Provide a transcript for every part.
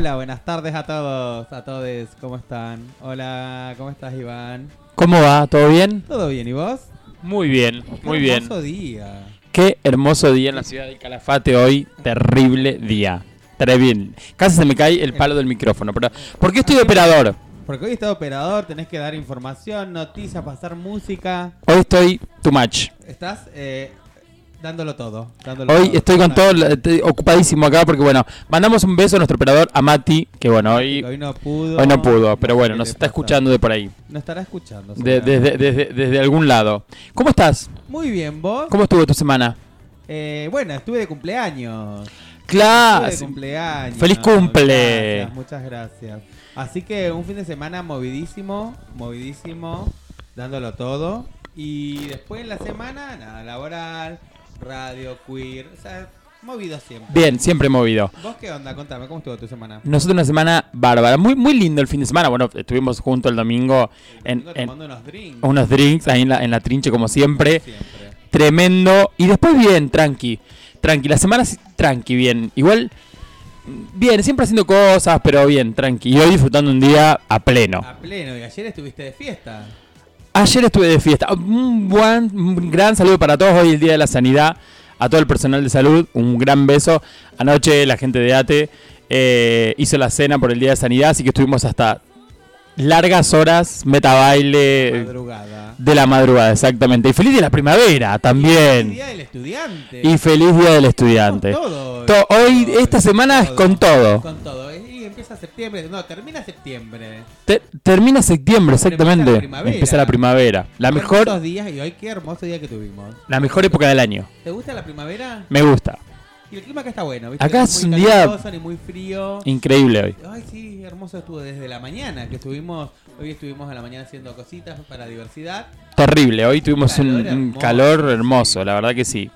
Hola, buenas tardes a todos, a todos. ¿Cómo están? Hola, ¿cómo estás, Iván? ¿Cómo va? ¿Todo bien? ¿Todo bien? ¿Y vos? Muy bien, muy Qué bien. hermoso día. Qué hermoso día en la ciudad de Calafate hoy. Terrible día. Terrible. Casi se me cae el palo del micrófono. Pero, ¿Por qué estoy de operador? Porque hoy está operador, tenés que dar información, noticias, pasar música. Hoy estoy too much. Estás eh, dándolo todo. dándolo Hoy todo. estoy con todo estoy ocupadísimo acá porque, bueno, mandamos un beso a nuestro operador, a Mati, que bueno, hoy, Hoy no pudo. hoy no pudo, pero bueno, nos está pasa. escuchando de por ahí. Nos estará escuchando. De- desde, desde, desde algún lado. ¿Cómo estás? Muy bien, ¿vos? ¿Cómo estuvo tu semana? Eh, bueno, estuve de cumpleaños. Claro. Estuve de cumpleaños. Feliz cumple. Gracias, muchas gracias. Así que un fin de semana movidísimo, movidísimo, dándolo todo. Y después en la semana, nada, laboral, radio, queer, o sea, movido siempre. Bien, siempre movido. ¿Vos qué onda? Contame, ¿cómo estuvo tu semana? Nosotros una semana bárbara, muy muy lindo el fin de semana. Bueno, estuvimos juntos el domingo en, Vengo en tomando unos drinks. unos drinks ahí en la, en la trinche como siempre. Siempre. Tremendo. Y después bien, tranqui. Tranqui. La semana tranqui, bien. Igual, bien, siempre haciendo cosas, pero bien, tranqui. Y hoy disfrutando un día a pleno. A pleno, y ayer estuviste de fiesta. Ayer estuve de fiesta. Un, buen, un gran saludo para todos. Hoy el Día de la Sanidad. A todo el personal de salud. Un gran beso. Anoche la gente de ATE eh, hizo la cena por el Día de Sanidad. Así que estuvimos hasta largas horas, meta baile Madrugada. de la madrugada, exactamente. Y feliz día de la primavera Feliz también. Día del estudiante. Y feliz día del estudiante. Todo To- hoy, esta semana es con todo. Con todo. Empieza septiembre. No, termina septiembre. Te- termina septiembre, Empieza la exactamente. Empieza la primavera. La mejor, hermosos días y hoy qué hermoso día que tuvimos. la mejor época del año. ¿Te gusta la primavera? Me gusta. Y el clima acá está bueno, ¿viste? Acá No es un día- ni muy frío. Increíble hoy. Ay, sí, hermoso estuvo desde la mañana, que estuvimos, hoy estuvimos a la mañana haciendo cositas para diversidad. Terrible. Hoy tuvimos un, Calor un hermoso, calor sí. hermoso, la verdad que sí.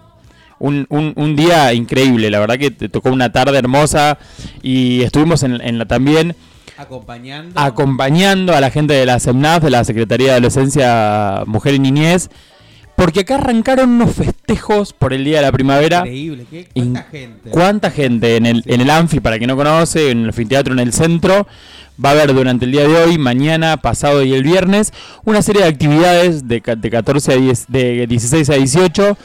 Un, un- un día increíble, la verdad que te tocó una tarde hermosa y estuvimos en, en la también Acompañando. acompañando a la gente de la SEMNAF, de la Secretaría de Adolescencia, Mujer y Niñez, porque acá arrancaron unos festejos por el Día de la Primavera. Increíble, ¿qué? ¿cuánta gente? ¿Cuánta gente en el, Sí. en el Anfi, para quien no conoce, en el anfiteatro en el centro? Va a haber durante el día de hoy, mañana, pasado y el viernes una serie de actividades de, de 14 a 10, de 16 a 18,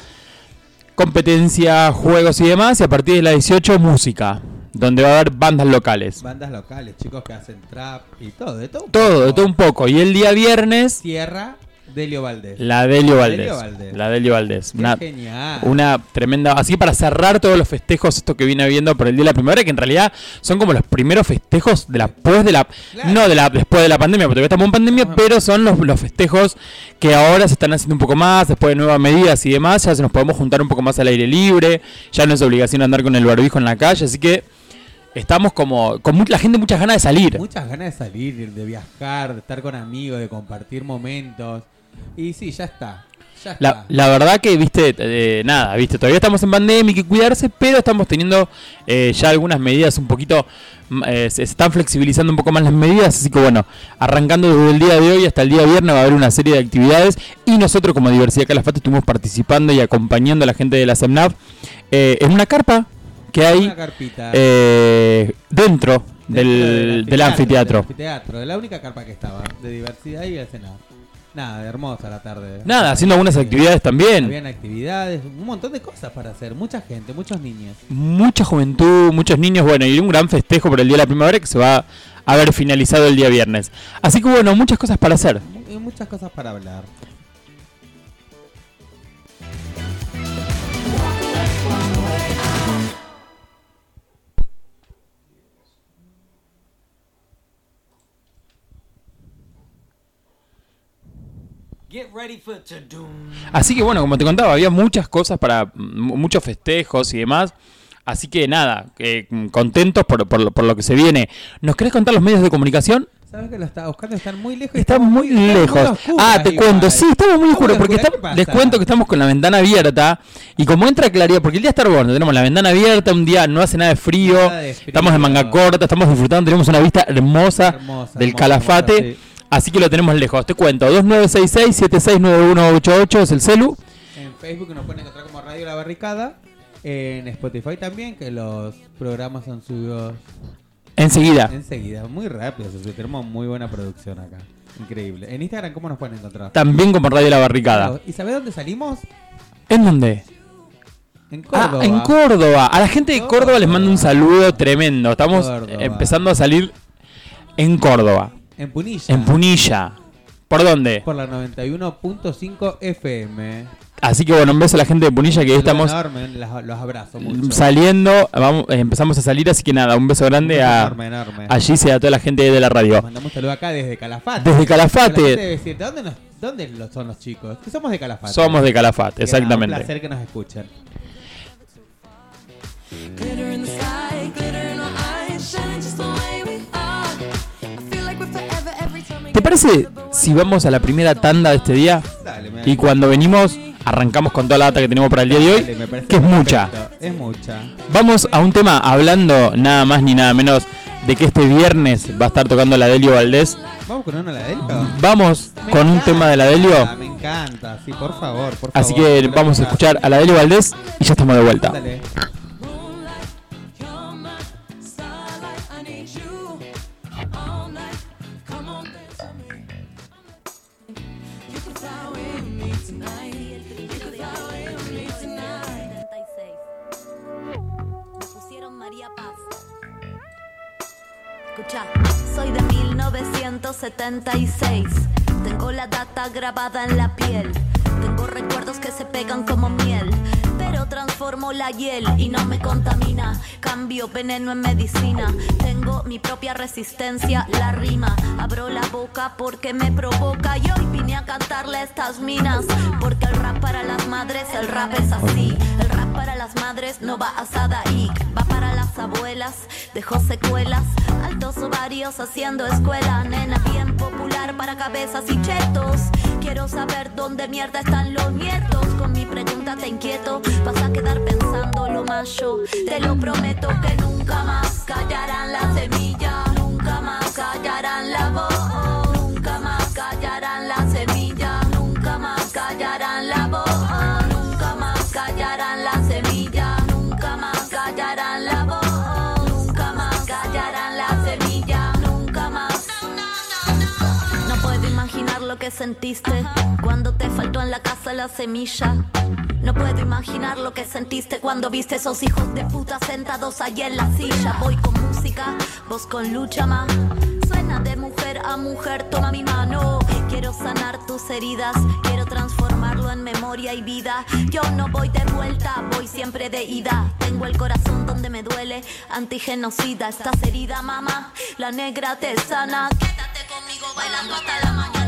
competencia, juegos y demás, y a partir de las 18 música, donde va a haber bandas locales. Bandas locales, chicos que hacen trap y todo, de todo. un Todo, de todo un poco. Y el día viernes, Tierra, Delio Valdés. la Delio Valdés. La Delio Valdés. Una, genial. una tremenda. Así para cerrar todos los festejos, esto que viene habiendo por el Día de la Primavera, que en realidad son como los primeros festejos de la, después de la. Claro. No de la después de la pandemia, porque todavía estamos en pandemia, Ajá. pero son los, los festejos que ahora se están haciendo un poco más, después de nuevas medidas y demás. Ya se nos podemos juntar un poco más al aire libre, ya no es obligación andar con el barbijo en la calle, así que estamos como. con la gente muchas ganas de salir. Muchas ganas de salir, de viajar, de estar con amigos, de compartir momentos. Y sí, ya está. Ya está. La, la verdad que, viste, eh, nada, viste, todavía estamos en pandemia, hay que cuidarse, pero estamos teniendo eh, ya algunas medidas un poquito, mm, eh, se están flexibilizando un poco más las medidas, así que bueno, arrancando desde el día de hoy hasta el día viernes va a haber una serie de actividades y nosotros como Diversidad Calafate estuvimos participando y acompañando a la gente de la SEMNAV eh, en una carpa que hay eh, dentro del, del anfiteatro. Del anfiteatro, de la única carpa que estaba, de diversidad y de. Nada, hermosa la tarde. Nada, haciendo algunas actividades también. Habían actividades, un montón de cosas para hacer, mucha gente, muchos niños. mucha juventud, muchos niños, bueno, y un gran festejo por el Día de la Primavera que se va a haber finalizado el día viernes. Así que bueno, muchas cosas para hacer. Y muchas cosas para hablar. Así que bueno, como te contaba, había muchas cosas para mm, muchos festejos y demás. Así que nada, eh, mm, contentos por, por lo- por lo que se viene. ¿Nos querés contar los medios de comunicación? ¿Sabes que lo estaba buscando? Están muy lejos. Está estamos muy lejos. oscuras ah, te igual. cuento, sí, estamos muy oscuros porque está- ¿qué les cuento que estamos con la ventana abierta y como entra claridad, porque el día está hermoso, tenemos la ventana abierta, un día no hace nada de frío, Nada de frío. estamos en manga corta, estamos disfrutando, tenemos una vista hermosa, Hermosa, del hermosa, Calafate, hermosa, sí. Así que lo tenemos lejos. Te cuento, 2966-769188 es el celu. En Facebook nos pueden encontrar como Radio La Barricada. En Spotify también, que los programas son subidos Enseguida. enseguida. Muy rápido, se sube. tenemos muy buena producción acá. Increíble. En Instagram, ¿cómo nos pueden encontrar? También como Radio La Barricada. ¿Y sabés dónde salimos? ¿En dónde? En Ah, Córdoba. en Córdoba. A la gente de Córdoba les mando un saludo tremendo. Estamos Córdoba. empezando a salir en Córdoba. En Punilla. En Punilla. ¿Por dónde? Por la 91.5 FM. Así que bueno, un beso a la gente de Punilla que ahí Saludo estamos enorme, las- los abrazo mucho. saliendo. Vamos, eh, empezamos a salir, así que nada, un beso grande Un beso a, enorme, enorme. a Gise y a toda la gente de la radio. Mandamos saludo acá desde Calafate. Desde Calafate. debe decir, ¿de dónde, nos- dónde lo- son los chicos? Que somos de Calafate. Somos de Calafate, Que nada, Un exactamente. placer que nos escuchen. Parece si vamos a la primera tanda de este día? Dale, Y cuando venimos, arrancamos con toda la data que tenemos para el día de hoy, que es mucha. Es mucha. Vamos a un tema hablando nada más ni nada menos de que este viernes va a estar tocando la Delio Valdés. ¿Vamos con una la Delio? Vamos Me con un tema de la Delio. Me encanta, sí, por favor, por Así favor. que vamos a escuchar. escuchar a la Delio Valdés y ya estamos de vuelta. Dale. 1976. Tengo la data grabada en la piel. Tengo recuerdos que se pegan como miel. Pero transformo la hiel y no me contamina. Cambio veneno en medicina. Tengo mi propia resistencia, la rima. Abro la boca porque me provoca. Y hoy vine a cantarle estas minas. Porque el rap para las madres, el rap es así. El rap para las madres no va a Sadaik. Va para las abuelas, dejó secuelas. Altos ovarios haciendo escuela. Nena bien popular para cabezas y chetos. Quiero saber dónde mierda están los nietos. Con mi pregunta te inquieto. Vas a quedar pensando lo yo. Te lo prometo que nunca más callarán la semilla. Nunca más callarán la voz. Que sentiste cuando te faltó en la casa la semilla. No puedo imaginar lo que sentiste cuando viste esos hijos de puta sentados allí en la silla. Voy con música, vos con lucha más. Suena de mujer a mujer, toma mi mano. Quiero sanar tus heridas, quiero transformarlo en memoria y vida. Yo no voy de vuelta, voy siempre de ida. Tengo el corazón donde me duele, antigenocida. Estás herida, mamá, la negra te sana. Quédate conmigo bailando hasta la mañana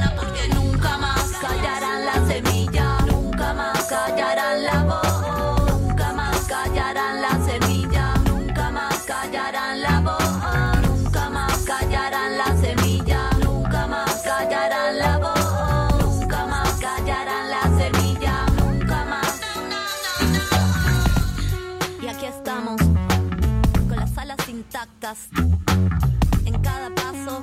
callarán la semilla. Nunca más callarán la voz. Nunca más callarán la semilla. Nunca más callarán la voz. Nunca más callarán la semilla. Nunca más callarán la voz. Nunca más callarán la semilla. Nunca más. Y aquí estamos, con las alas intactas. En cada paso,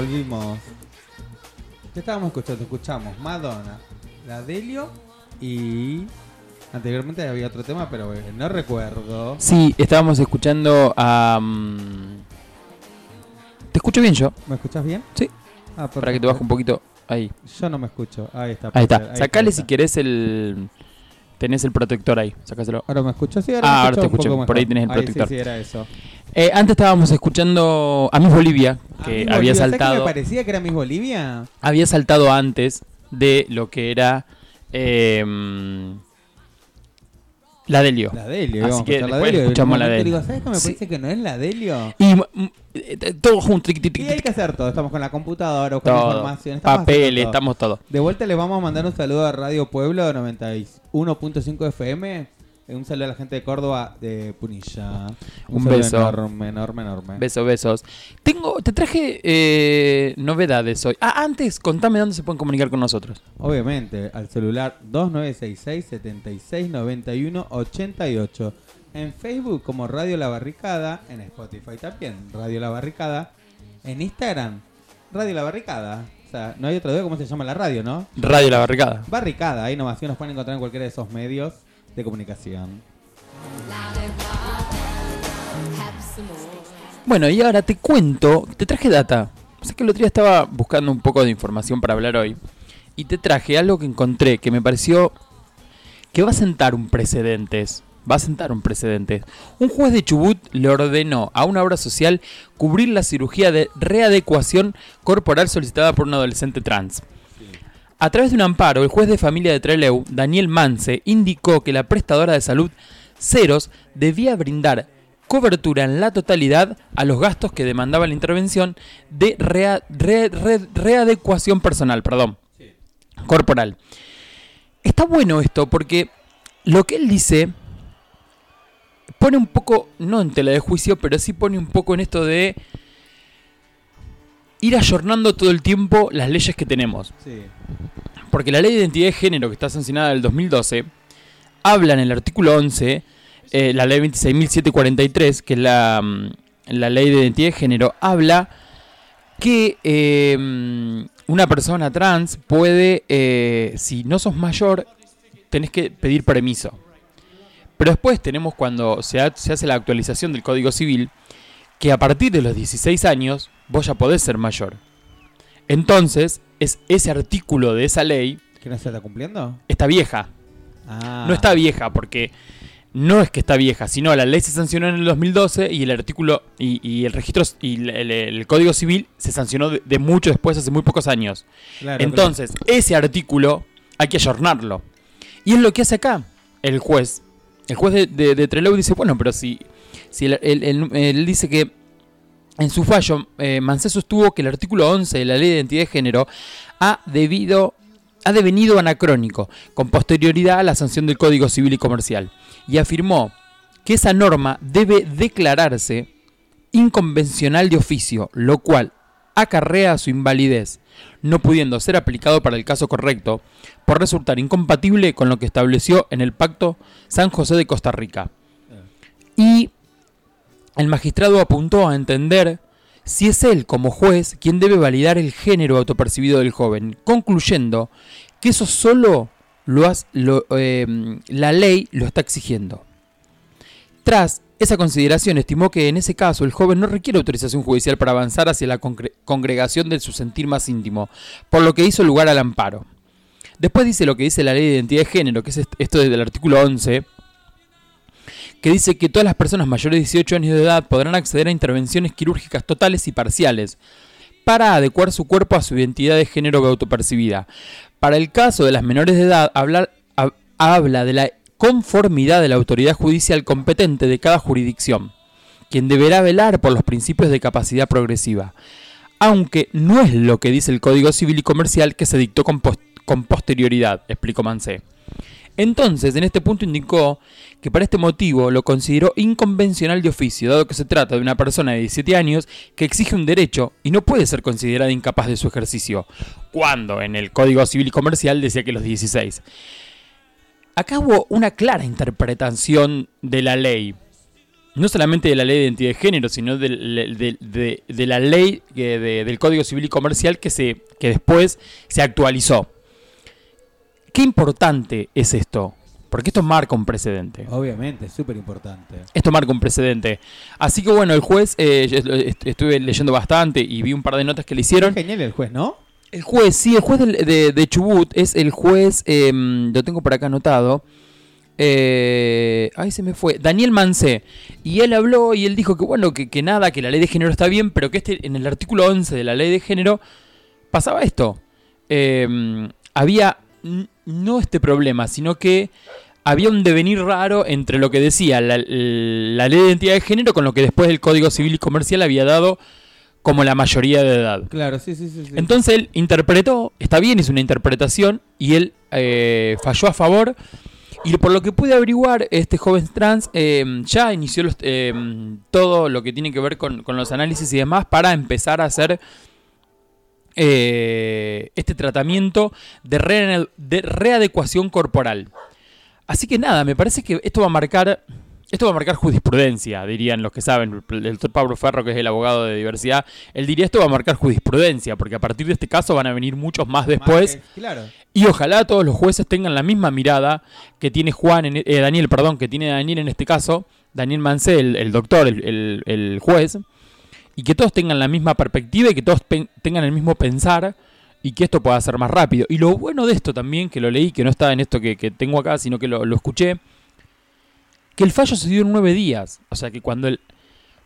volvimos. ¿Qué estábamos escuchando? Escuchamos Madonna, la Delio y anteriormente había otro tema, pero eh, no recuerdo. Sí, estábamos escuchando a. mm, ¿Te escucho bien yo? ¿Me escuchas bien? Sí. Ah, Para que te baje un poquito. Ahí. Yo no me escucho. Ahí está. Ahí está. Sacale si querés el. Tenés el protector ahí. Sacáselo. Ahora me escucho, sí, ahora Ah, me ahora te escucho un escucho. poco Por ahí mejor. tenés el Ahí protector. Sí, sí, era eso. Eh, antes estábamos escuchando a Miss Bolivia, que Ah, Miss había Bolivia, ¿sabes qué saltado. me parecía que era Miss Bolivia? había saltado antes de lo que era eh, la Delio. La Delio. Así que escuchar la después Delio, escuchamos la Delio. Digo, ¿sabes qué me Sí. parece que no es la Delio? Y mm, eh, todo junto. Y hay que hacer todo. Estamos con la computadora, buscando todo. información. Estamos Papeles, todo. estamos todo. De vuelta les vamos a mandar un saludo a Radio Pueblo 91.5 FM. Eh, Un saludo a la gente de Córdoba de Punilla. Un beso. Enorme, enorme, enorme. Besos, besos. Tengo, te traje eh, novedades hoy. Ah, antes, contame dónde se pueden comunicar con nosotros. Obviamente, al celular 2966 7691 88. En Facebook como Radio La Barricada. En Spotify también, Radio La Barricada. En Instagram, Radio La Barricada. O sea, no hay otro día cómo se llama la radio, ¿no? Radio La Barricada. Barricada, ahí nomás, nos pueden encontrar en cualquiera de esos medios de comunicación. Bueno, y ahora te cuento, te traje data. O sea que el otro día estaba buscando un poco de información para hablar hoy. Y te traje algo que encontré que me pareció que va a sentar un precedentes. Va a sentar un precedente. Un juez de Chubut le ordenó a una obra social cubrir la cirugía de readecuación corporal solicitada por un adolescente trans. A través de un amparo, el juez de familia de Trelew, Daniel Mance, indicó que la prestadora de salud Ceros debía brindar cobertura en la totalidad a los gastos que demandaba la intervención de rea- re- re- readecuación personal, perdón, corporal. Está bueno esto porque lo que él dice pone un poco, no en tela de juicio, pero sí pone un poco en esto de ir ayornando todo el tiempo las leyes que tenemos. Sí. Porque la ley de identidad de género que está sancionada del 2012 habla en el artículo 11, eh, la ley 26.743, que es la, mm, la ley de identidad de género, habla que eh, mm, una persona trans puede, eh, si no sos mayor, tenés que pedir permiso. Pero después tenemos cuando se, ha- se hace la actualización del Código Civil, que a partir de los 16 años vos ya podés ser mayor. Entonces, es ese artículo de esa ley ¿Que no se está cumpliendo? está vieja. Ah. No está vieja porque no es que está vieja, sino la ley se sancionó en el 2012 y el artículo y, y el registro y el, el- el Código Civil se sancionó de, de mucho después, hace muy pocos años. Claro, Entonces, ese artículo hay que ayornarlo. Y es lo que hace acá el juez. El juez de, de, de Trelew dice, bueno, pero si, si él dice que en su fallo, eh, sostuvo que el artículo 11 de la Ley de Identidad de Género ha debido ha devenido anacrónico con posterioridad a la sanción del Código Civil y Comercial y afirmó que esa norma debe declararse inconvencional de oficio, lo cual acarrea su invalidez, no pudiendo ser aplicado para el caso correcto, por resultar incompatible con lo que estableció en el Pacto San José de Costa Rica. Y el magistrado apuntó a entender si es él como juez quien debe validar el género autopercibido del joven, concluyendo que eso solo lo has- lo, eh, la ley lo está exigiendo. Tras esa consideración, estimó que en ese caso el joven no requiere autorización judicial para avanzar hacia la congregación de su sentir más íntimo, por lo que hizo lugar al amparo. Después dice lo que dice la ley de identidad de género, que es est- esto desde el artículo 11, que dice que todas las personas mayores de 18 años de edad podrán acceder a intervenciones quirúrgicas totales y parciales para adecuar su cuerpo a su identidad de género autopercibida. Para el caso de las menores de edad, habla de la conformidad de la autoridad judicial competente de cada jurisdicción, quien deberá velar por los principios de capacidad progresiva, aunque no es lo que dice el Código Civil y Comercial que se dictó con, con posterioridad, explicó Mancé. Entonces, en este punto indicó que para este motivo lo consideró inconvencional de oficio, dado que se trata de una persona de 17 años que exige un derecho y no puede ser considerada incapaz de su ejercicio, cuando en el Código Civil y Comercial decía que los 16. Acá hubo una clara interpretación de la ley, no solamente de la ley de identidad de género, sino de, de- la ley del Código Civil y Comercial que, se, que después se actualizó. Qué importante es esto, porque esto marca un precedente. Obviamente, es súper importante. Esto marca un precedente. Así que bueno, el juez, eh, est- estuve leyendo bastante y vi un par de notas que le hicieron. Genial el juez, ¿no? El juez, sí, el juez de, de Chubut es el juez, eh, lo tengo por acá anotado. Eh, ahí se me fue. Daniel Mancé. Y él habló y él dijo que bueno, que, que nada, que la ley de género está bien, pero que este, en el artículo 11 de la ley de género pasaba esto. Eh, había no este problema, sino que había un devenir raro entre lo que decía la, la ley de identidad de género con lo que después el Código Civil y Comercial había dado como la mayoría de edad. Claro, sí, sí, sí. sí. Entonces él interpretó, está bien, hizo una interpretación y él eh, falló a favor. Y por lo que pude averiguar, este joven trans eh, ya inició los- eh, todo lo que tiene que ver con, con los análisis y demás para empezar a hacer eh, este tratamiento de, re- de readecuación corporal. Así que nada, me parece que esto va a marcar. Esto va a marcar jurisprudencia, dirían los que saben. El doctor Pablo Ferro, que es el abogado de diversidad, él diría esto va a marcar jurisprudencia, porque a partir de este caso van a venir muchos más después. claro. Y ojalá todos los jueces tengan la misma mirada que tiene Juan, en- eh, Daniel, perdón, que tiene Daniel en este caso, Daniel Mancé, el, el doctor, el, el- el juez, y que todos tengan la misma perspectiva y que todos tengan el mismo pensar y que esto pueda ser más rápido. Y lo bueno de esto también, que lo leí, que no está en esto que, que tengo acá, sino que lo, lo escuché, que el fallo se dio en nueve días. O sea que cuando, el,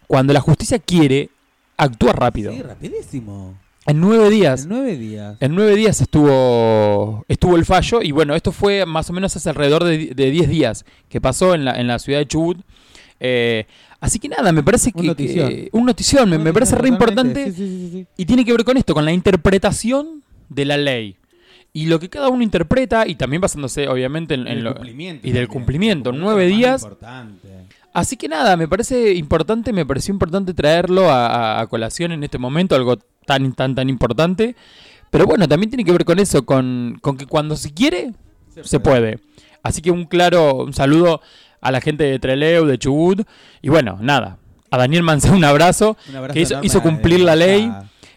cuando la justicia quiere, actúa rápido. Sí, rapidísimo. En nueve días. En nueve días. En nueve días estuvo, estuvo el fallo y bueno, esto fue más o menos hace alrededor de, de 10 días que pasó en la, en la ciudad de Chubut. Eh, así que nada, me parece que... Un notición. que- un notición, me, me parece re importante Sí, sí, sí, sí. y tiene que ver con esto, con la interpretación de la ley. Y lo que cada uno interpreta y también basándose obviamente en, Y en del lo... cumplimiento y del cumplimiento, nueve días. Importante. Así que nada, me parece importante, me pareció importante traerlo a, a- a colación en este momento, algo tan, tan, tan importante. Pero bueno, también tiene que ver con eso, con, con que cuando se quiere, se puede. Así que un claro, un saludo a la gente de Treleu, de Chubut. Y bueno, nada, a Daniel Mancé un abrazo, Un abrazo que hizo, cumplir la ley.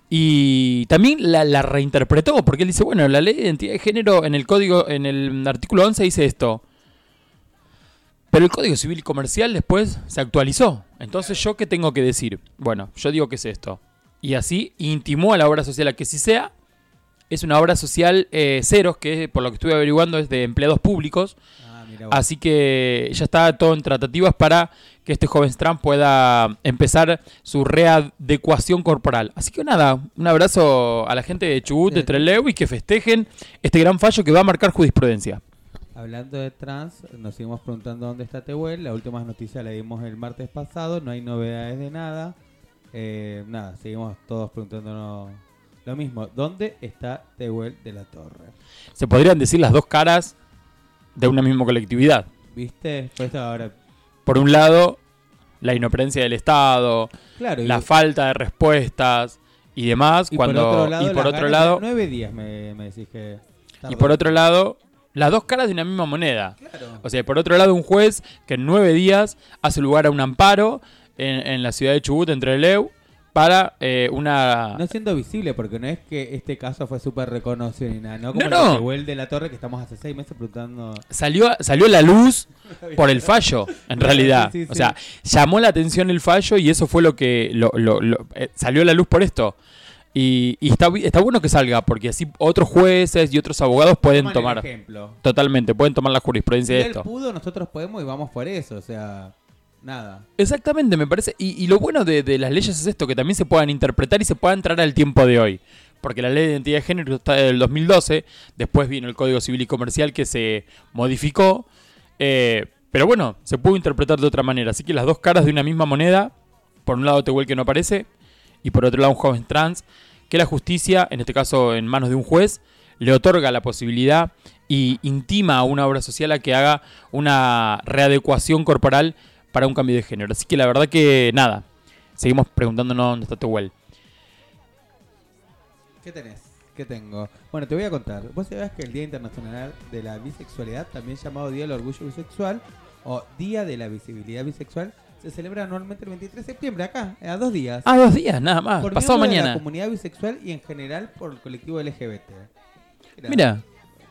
Y también la, la reinterpretó, porque él dice, bueno, la ley de identidad de género en el código, en el artículo 11 dice esto. Pero el Código Civil y Comercial después se actualizó. Entonces, ¿yo qué tengo que decir? Bueno, yo digo que es esto. Y así intimó a la obra social a que si sea. Es una obra social eh, ceros, que por lo que estuve averiguando es de empleados públicos. Ah. Así que ya está todo en tratativas para que este joven Trump pueda empezar su readecuación corporal. Así que nada, un abrazo a la gente de Chubut, de Trelew y que festejen este gran fallo que va a marcar jurisprudencia. Hablando de trans, nos seguimos preguntando dónde está Tehuel. La última noticia la dimos el martes pasado, no hay novedades de nada. Eh, nada, seguimos todos preguntándonos lo mismo. ¿Dónde está Tehuel de la Torre? Se podrían decir las dos caras de una misma colectividad. ¿Viste? Por eso ahora. Por un lado, la inoperencia del Estado, Claro, y, la falta de respuestas y demás, y cuando por otro lado, y por otro lado Nueve días me, me decís que. y por otro lado las dos caras de una misma moneda. Claro. O sea, por otro lado, un juez que en nueve días hace lugar a un amparo en, en la ciudad de Chubut, entre Leu, para eh, una... No siendo visible, porque no es que este caso fue súper reconocido ni nada, ¿no? Como No, el no. Tehuel de la Torre, que estamos hace seis meses preguntando. Salió, salió la luz por el fallo, en realidad. Sí, sí, O sí. sea, llamó la atención el fallo y eso fue lo que lo- lo- lo- eh, salió la luz por esto. Y, y está, está bueno que salga, porque así otros jueces y otros abogados pueden Toman el tomar... ejemplo. Totalmente, pueden tomar la Si jurisprudencia de él esto. pudo, nosotros podemos y vamos por eso, o sea, nada. Exactamente, me parece. Y, y lo bueno de, las leyes es esto, que también se puedan interpretar y se puedan entrar al tiempo de hoy. Porque la ley de identidad de género está del 2012, después vino el Código Civil y Comercial que se modificó. eh, pero bueno, se pudo interpretar de otra manera. Así que las dos caras de una misma moneda, por un lado Tehuel que no aparece, y por otro lado un joven trans, que la justicia, en este caso en manos de un juez, le otorga la posibilidad y intima a una obra social a que haga una readecuación corporal para un cambio de género. Así que la verdad que nada, seguimos preguntándonos dónde está Tehuel. ¿Qué tenés? ¿Qué tengo? Bueno, te voy a contar. Vos sabés que el Día Internacional de la Bisexualidad, también llamado Día del Orgullo Bisexual o Día de la Visibilidad Bisexual, se celebra anualmente el 23 de septiembre, acá, a dos días. Ah, dos días, nada más. por Pasado miembros de mañana. la comunidad bisexual y en general por el colectivo LGBT. Mira,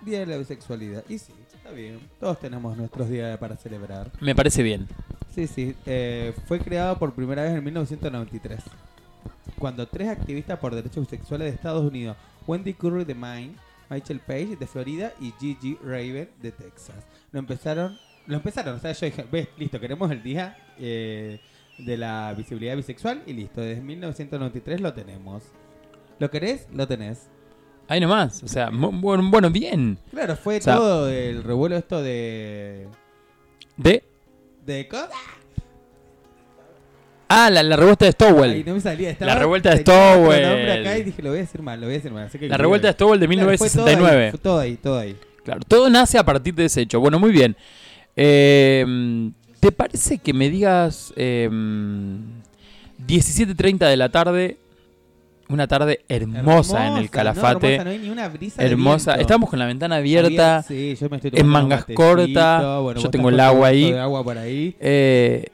Día de la Bisexualidad. Y sí, está bien. Todos tenemos nuestros días para celebrar. me parece bien. Sí, sí. eh, fue creado por primera vez en 1993. Cuando tres activistas por derechos bisexuales de Estados Unidos, Wendy Curry de Maine, Michael Page de Florida y Gigi Raven de Texas, lo empezaron, lo empezaron, o sea, yo dije, ves, listo, queremos el día eh, de la visibilidad bisexual y listo, desde 1993 lo tenemos. ¿Lo querés? Lo tenés. Ahí nomás. O sea, bueno, bueno, bien. Claro, fue O sea- todo el revuelo esto de... De. ¿De cosa? Ah, la, la revuelta de Ay, Stowell. no me salía. La revuelta de Stowell. acá y dije, lo voy a decir mal, lo voy a decir mal. así que La revuelta de Stowell de Claro, fue todo ahí, 1969. todo ahí, todo ahí. Claro, todo nace a partir de ese hecho. Bueno, muy bien. Eh, ¿Te parece que me digas eh, 17.30 de la tarde? Una tarde hermosa, en el no, Calafate. hermosa, no hay ni una brisa de hermosa. viento. Estamos con la ventana abierta. Sí, yo me estoy en mangas cortas, bueno, yo tengo el agua ahí. de agua por ahí. Eh,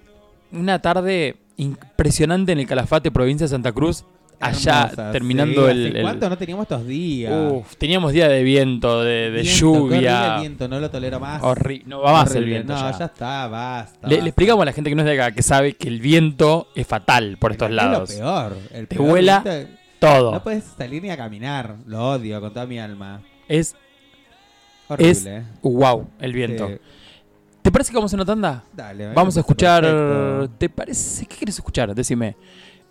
una tarde impresionante en el Calafate, provincia de Santa Cruz. Allá, Hermosa, terminando sí. el... ¿Hace el- ¿Cuánto no teníamos estos días? Uf, teníamos día de viento, de, de Viento, lluvia. viento, no lo tolero más. Horrible. No va más el viento. No, ya. ya, está, basta. Le, le basta. explicamos a la gente que no es de acá, que sabe que el viento es fatal por estos Es lados. lo peor. El Te peor vuela viento- Todo. No puedes salir ni a caminar. Lo odio con toda mi alma. Es, Horrible. es wow el viento. Sí. ¿Te parece que vamos a una tanda? Dale, me Vamos a escuchar. perfecto. ¿Te parece? ¿Qué quieres escuchar? Decime.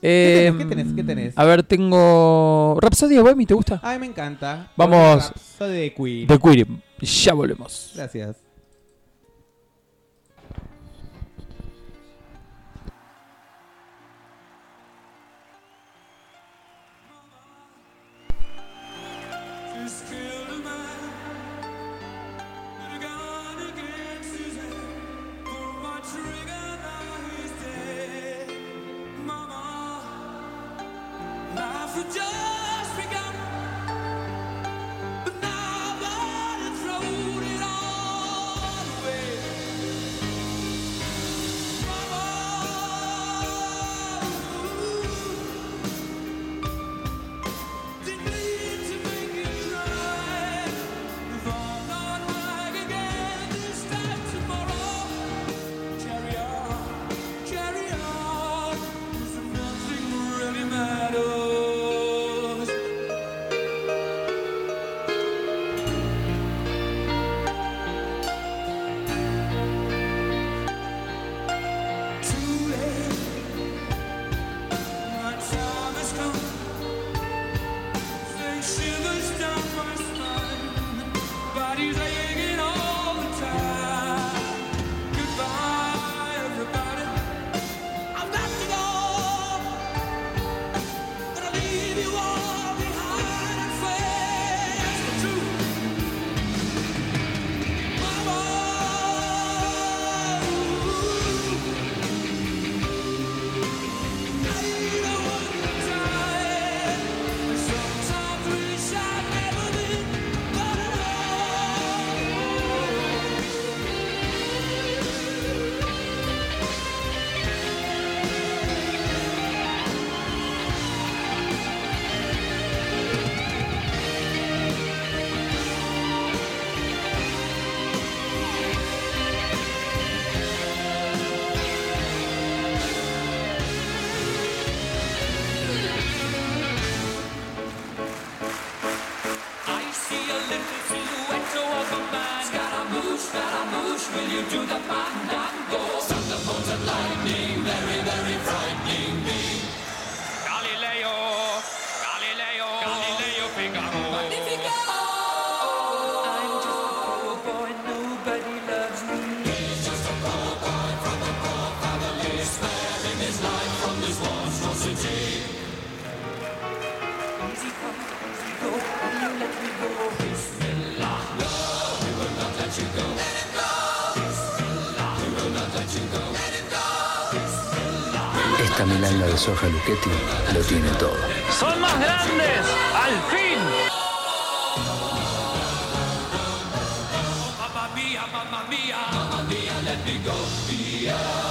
¿Qué Eh, tenés? ¿Qué tenés? ¿Qué tenés? A ver, tengo. Rhapsody Bohemia, ¿te gusta? Ay, me encanta. Vamos. Soy de Queen. The Queer. Ya volvemos. Gracias. Milanga de soja Luchetti lo tiene todo. ¡Son más grandes! ¡Al fin! So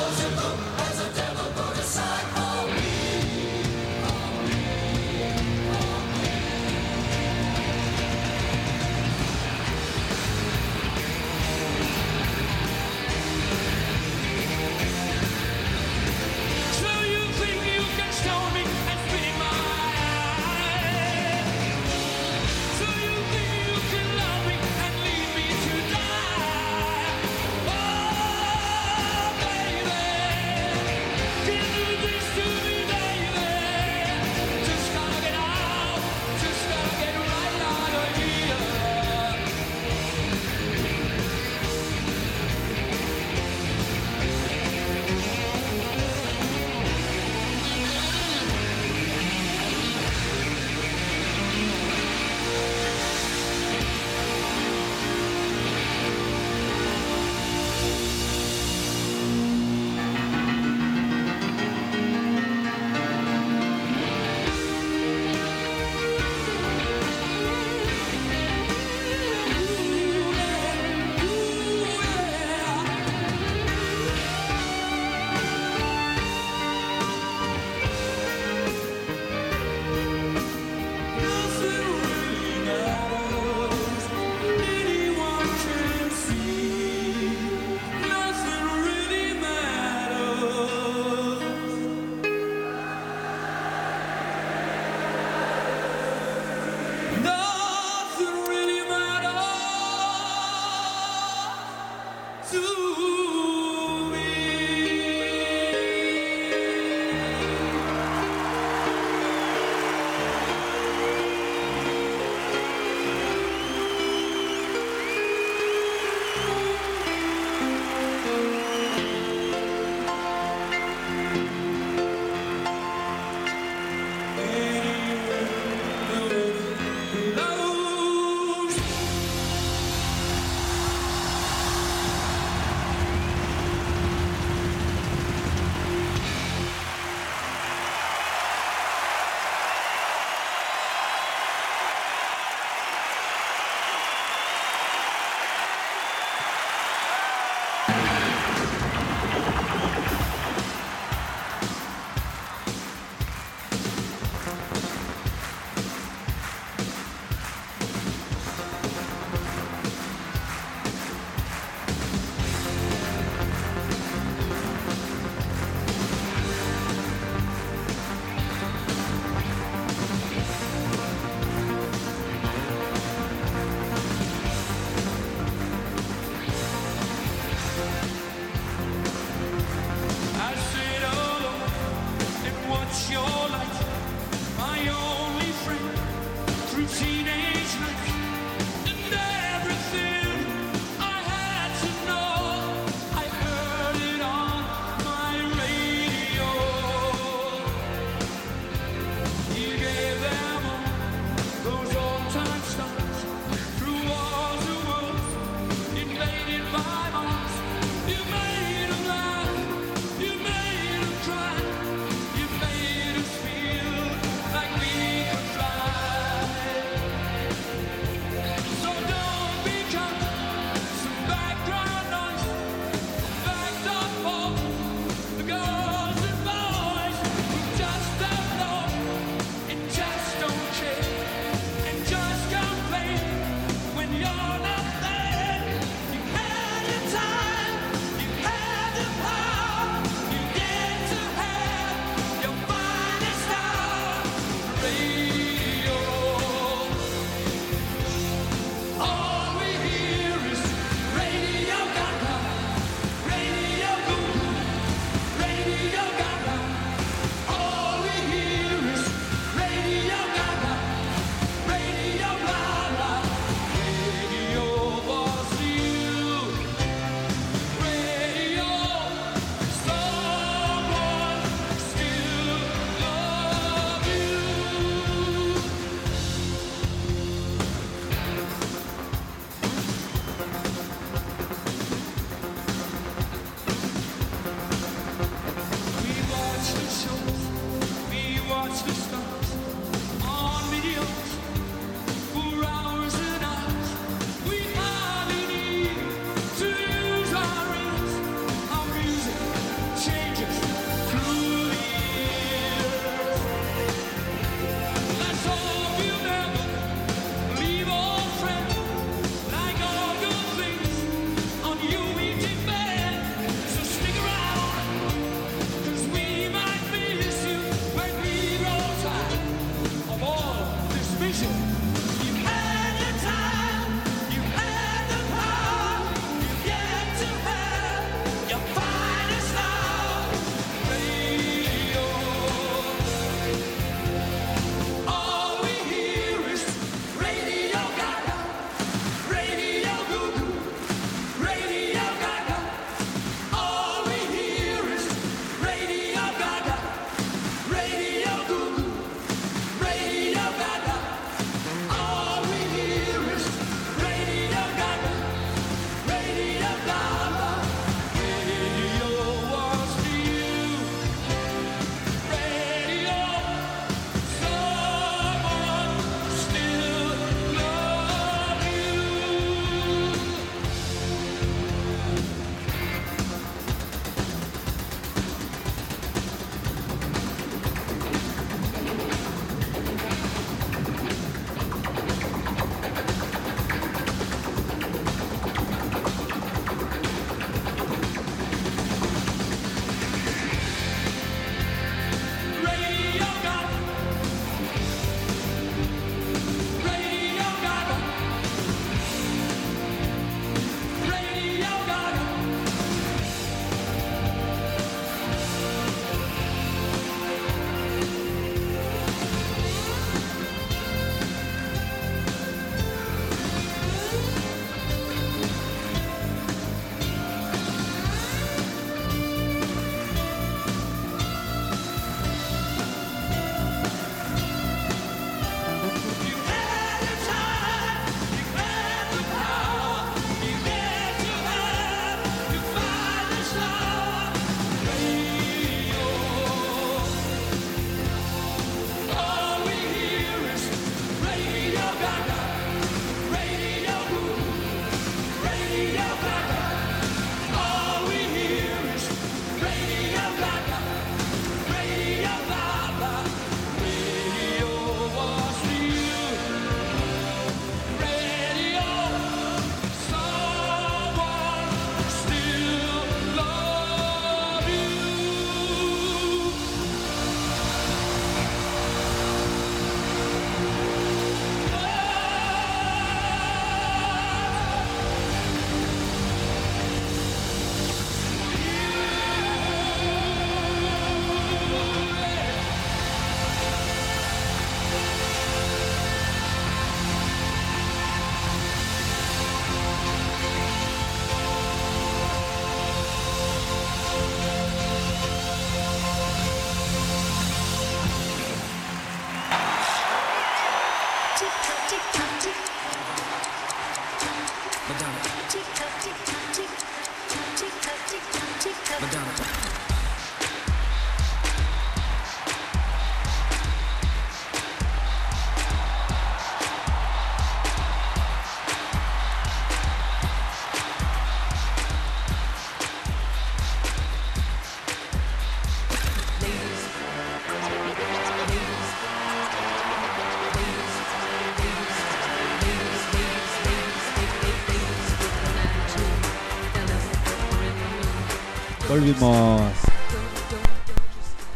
Volvimos.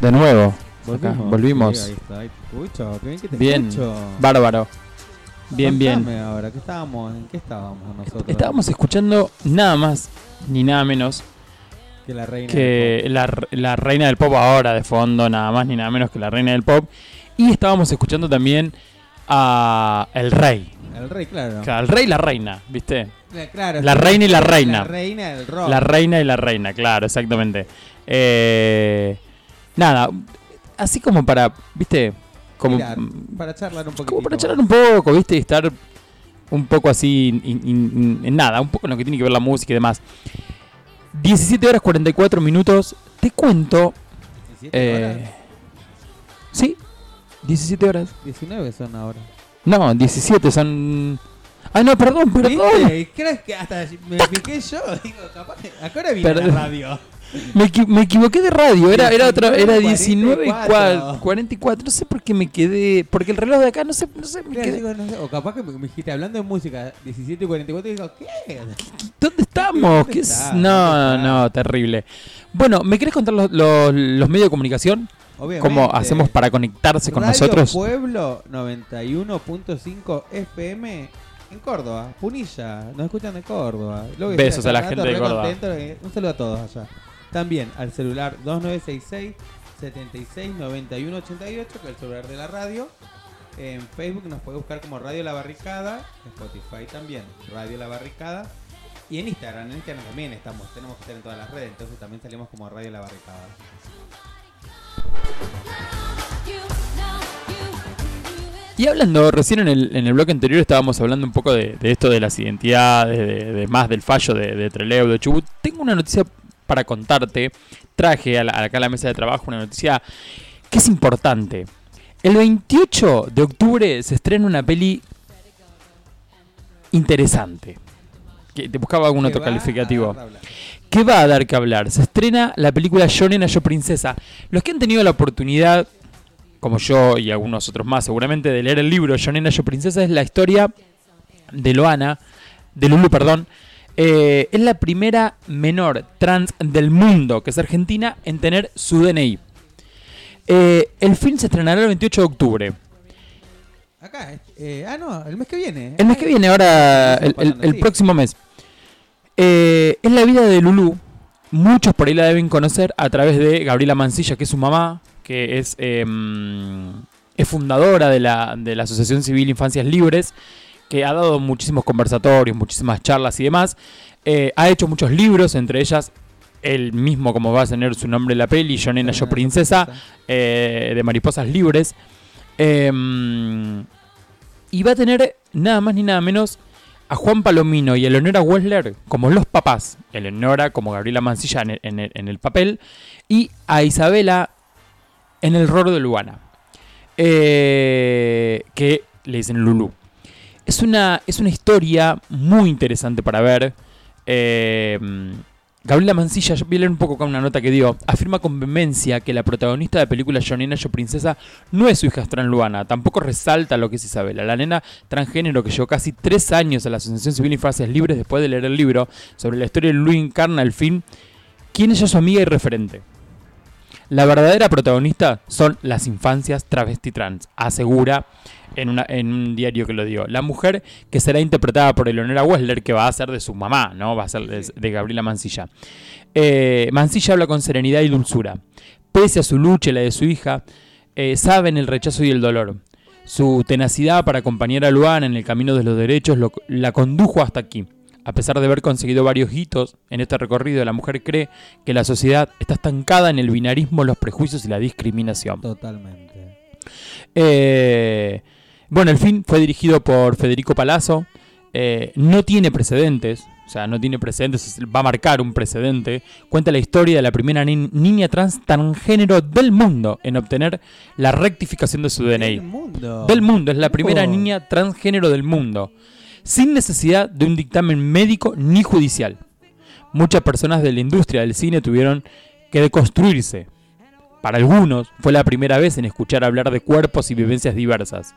De nuevo. Acá, Volvimos. volvimos. Sí, ahí está. Ahí te escucho. Qué bien que te Bien. escucho. Bárbaro. Bien, bien. Ahora, ¿qué estábamos? ¿En qué estábamos nosotros? Estábamos escuchando nada más ni nada menos que la reina. que la, la reina del pop ahora de fondo, nada más ni nada menos que la reina del pop. Y estábamos escuchando también a el rey. El rey, claro. Claro, el rey y la reina, ¿viste? Eh, claro, La sí. reina y la reina. La reina del rock. La reina y la reina, claro, exactamente. Eh, nada, así como para, ¿viste? Como, Mirar, para charlar un poquito. como para charlar un poco, ¿viste? Y estar un poco así, in- in- in- en nada, un poco en lo que tiene que ver la música y demás. 17 horas 44 minutos. Te cuento. 17 horas. Eh, sí, 17 horas. 19 son ahora. No, 17 son. Ah, no, perdón, perdón. ¿Viste? ¿Crees que hasta me fijé yo? Digo, capaz que. ¿A qué hora viene Perdón. la radio? Me, equi- me equivoqué de radio, era, era otra, era 19 y 44. 44, no sé por qué me quedé, porque el reloj de acá, no sé, no sé, me Claro, quedé- digo, no sé, o capaz que me, me dijiste hablando de música 17 y 44 y digo, ¿qué? ¿dónde estamos? ¿Dónde ¿Qué es? está? No, ¿Dónde está? no, terrible. Bueno, ¿me querés contar los, los- los medios de comunicación? Obviamente. ¿Cómo hacemos para conectarse con Radio nosotros? Pueblo 91.5 FM en Córdoba, Punilla, nos escuchan de Córdoba. Lo que Besos sea, a la gente de Córdoba. contento, eh, Un saludo a todos allá. También al celular 2966 76 91 88, que es el celular de la radio. En Facebook nos puede buscar como Radio La Barricada, en Spotify también, Radio La Barricada. Y en Instagram, en Instagram también estamos, tenemos que estar en todas las redes, entonces también salimos como Radio La Barricada. Y hablando, recién en el, en el bloque anterior estábamos hablando un poco de, esto de las identidades, de, más del fallo de, de Trelew, de Chubut. Tengo una noticia para contarte. Traje acá a la mesa de trabajo una noticia que es importante. El 28 de octubre se estrena una peli interesante. Que te buscaba algún otro calificativo. ¿Qué va a dar que hablar? Se estrena la película Yo Nena, Yo Princesa. Los que han tenido la oportunidad, como yo y algunos otros más seguramente, de leer el libro Yo Nena, Yo Princesa, es la historia de Loana, de Lulu, perdón. Eh, es la primera menor trans del mundo, que es argentina, en tener su DNI. Eh, el film se estrenará el 28 de octubre. Acá, eh, ah, no, el mes que viene. El mes que viene, ahora, el, el- el Sí. próximo mes. Eh, es la vida de Lulú. Muchos por ahí la deben conocer a través de Gabriela Mancilla, que es su mamá, que es, eh, es fundadora de la, de la Asociación Civil Infancias Libres, que ha dado muchísimos conversatorios, muchísimas charlas y demás. Eh, ha hecho muchos libros, entre ellas el mismo, como va a tener su nombre en la peli, Yo Nena, Yo Princesa, eh, de Mariposas Libres. Em, y va a tener nada más ni nada menos a Juan Palomino y Eleonora Wessler como los papás. Eleonora como Gabriela Mancilla en el, en el- en el papel. Y a Isabela en el rol de Luana. Eh, que le dicen Lulu. Es una, es una historia muy interesante para ver. Eh, Gabriela Mancilla, yo voy a leer un poco con una nota que dio, afirma con vehemencia que la protagonista de la película Yo Nena, Yo Princesa no es su hija transluana, tampoco resalta lo que es Isabela, la nena transgénero que llegó casi tres años a la Asociación Civil Infancias Libres después de leer el libro sobre la historia de Luis encarna el film, quién es su amiga y referente. La verdadera protagonista son las infancias travesti trans, asegura en, una- en un diario que lo dio. La mujer que será interpretada por Eleonora Wessler, que va a ser de su mamá, ¿no? Va a ser de, de Gabriela Mancilla. Eh, Mancilla habla con serenidad y dulzura. Pese a su lucha y la de su hija, eh, saben el rechazo y el dolor. Su tenacidad para acompañar a Luana en el camino de los derechos lo- la condujo hasta aquí. A pesar de haber conseguido varios hitos en este recorrido, la mujer cree que la sociedad está estancada en el binarismo, los prejuicios y la discriminación. Totalmente. Eh, bueno, el film fue dirigido por Federico Palazzo. Eh, no tiene precedentes. O sea, no tiene precedentes, es- va a marcar un precedente. Cuenta la historia de la primera ni- niña trans transgénero del mundo en obtener la rectificación de su DNI. Del mundo. Del mundo, es la primera Oh. niña transgénero del mundo. Sin necesidad de un dictamen médico ni judicial. Muchas personas de la industria del cine tuvieron que deconstruirse. Para algunos fue la primera vez en escuchar hablar de cuerpos y vivencias diversas.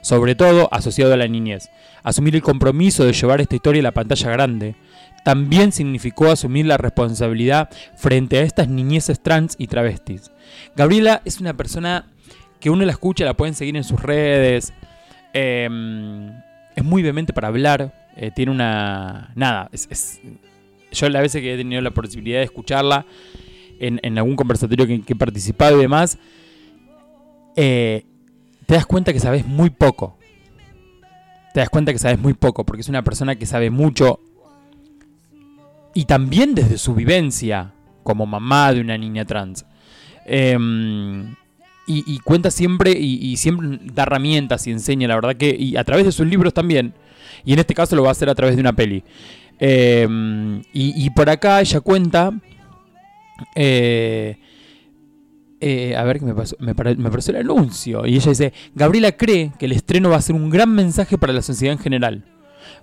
Sobre todo asociado a la niñez. Asumir el compromiso de llevar esta historia a la pantalla grande también significó asumir la responsabilidad frente a estas niñeces trans y travestis. Gabriela es una persona que uno la escucha, la pueden seguir en sus redes. eh, es muy vehemente para hablar. eh, tiene una. Nada, es, yo las veces que he tenido la posibilidad de escucharla en, en algún conversatorio que, he participado y demás, eh, te das cuenta que sabes muy poco. Te das cuenta que sabes muy poco, porque es una persona que sabe mucho. Y también desde su vivencia como mamá de una niña trans. Em, y, y cuenta siempre y, siempre da herramientas y enseña, la verdad que, y a través de sus libros también, y en este caso lo va a hacer a través de una peli. Y, y por acá ella cuenta, eh, eh, a ver qué me pasó, me, pare- me pareció el anuncio, y ella dice, Gabriela cree que el estreno va a ser un gran mensaje para la sociedad en general.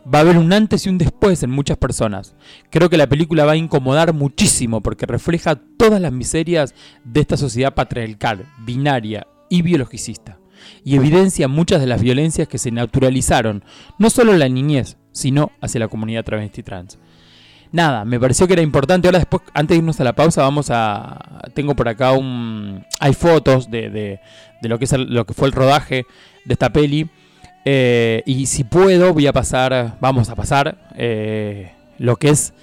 Va a haber un antes y un después en muchas personas. Creo que la película va a incomodar muchísimo porque refleja todas las miserias de esta sociedad patriarcal, binaria y biologicista. Y evidencia muchas de las violencias que se naturalizaron, no solo en la niñez, sino hacia la comunidad travesti trans. Nada, me pareció que era importante. Ahora después, antes de irnos a la pausa, vamos a... Tengo por acá un... Hay fotos de, de- de lo, que es el- lo que fue el rodaje de esta peli. Eh, y si puedo, voy a pasar, vamos a pasar eh, lo que es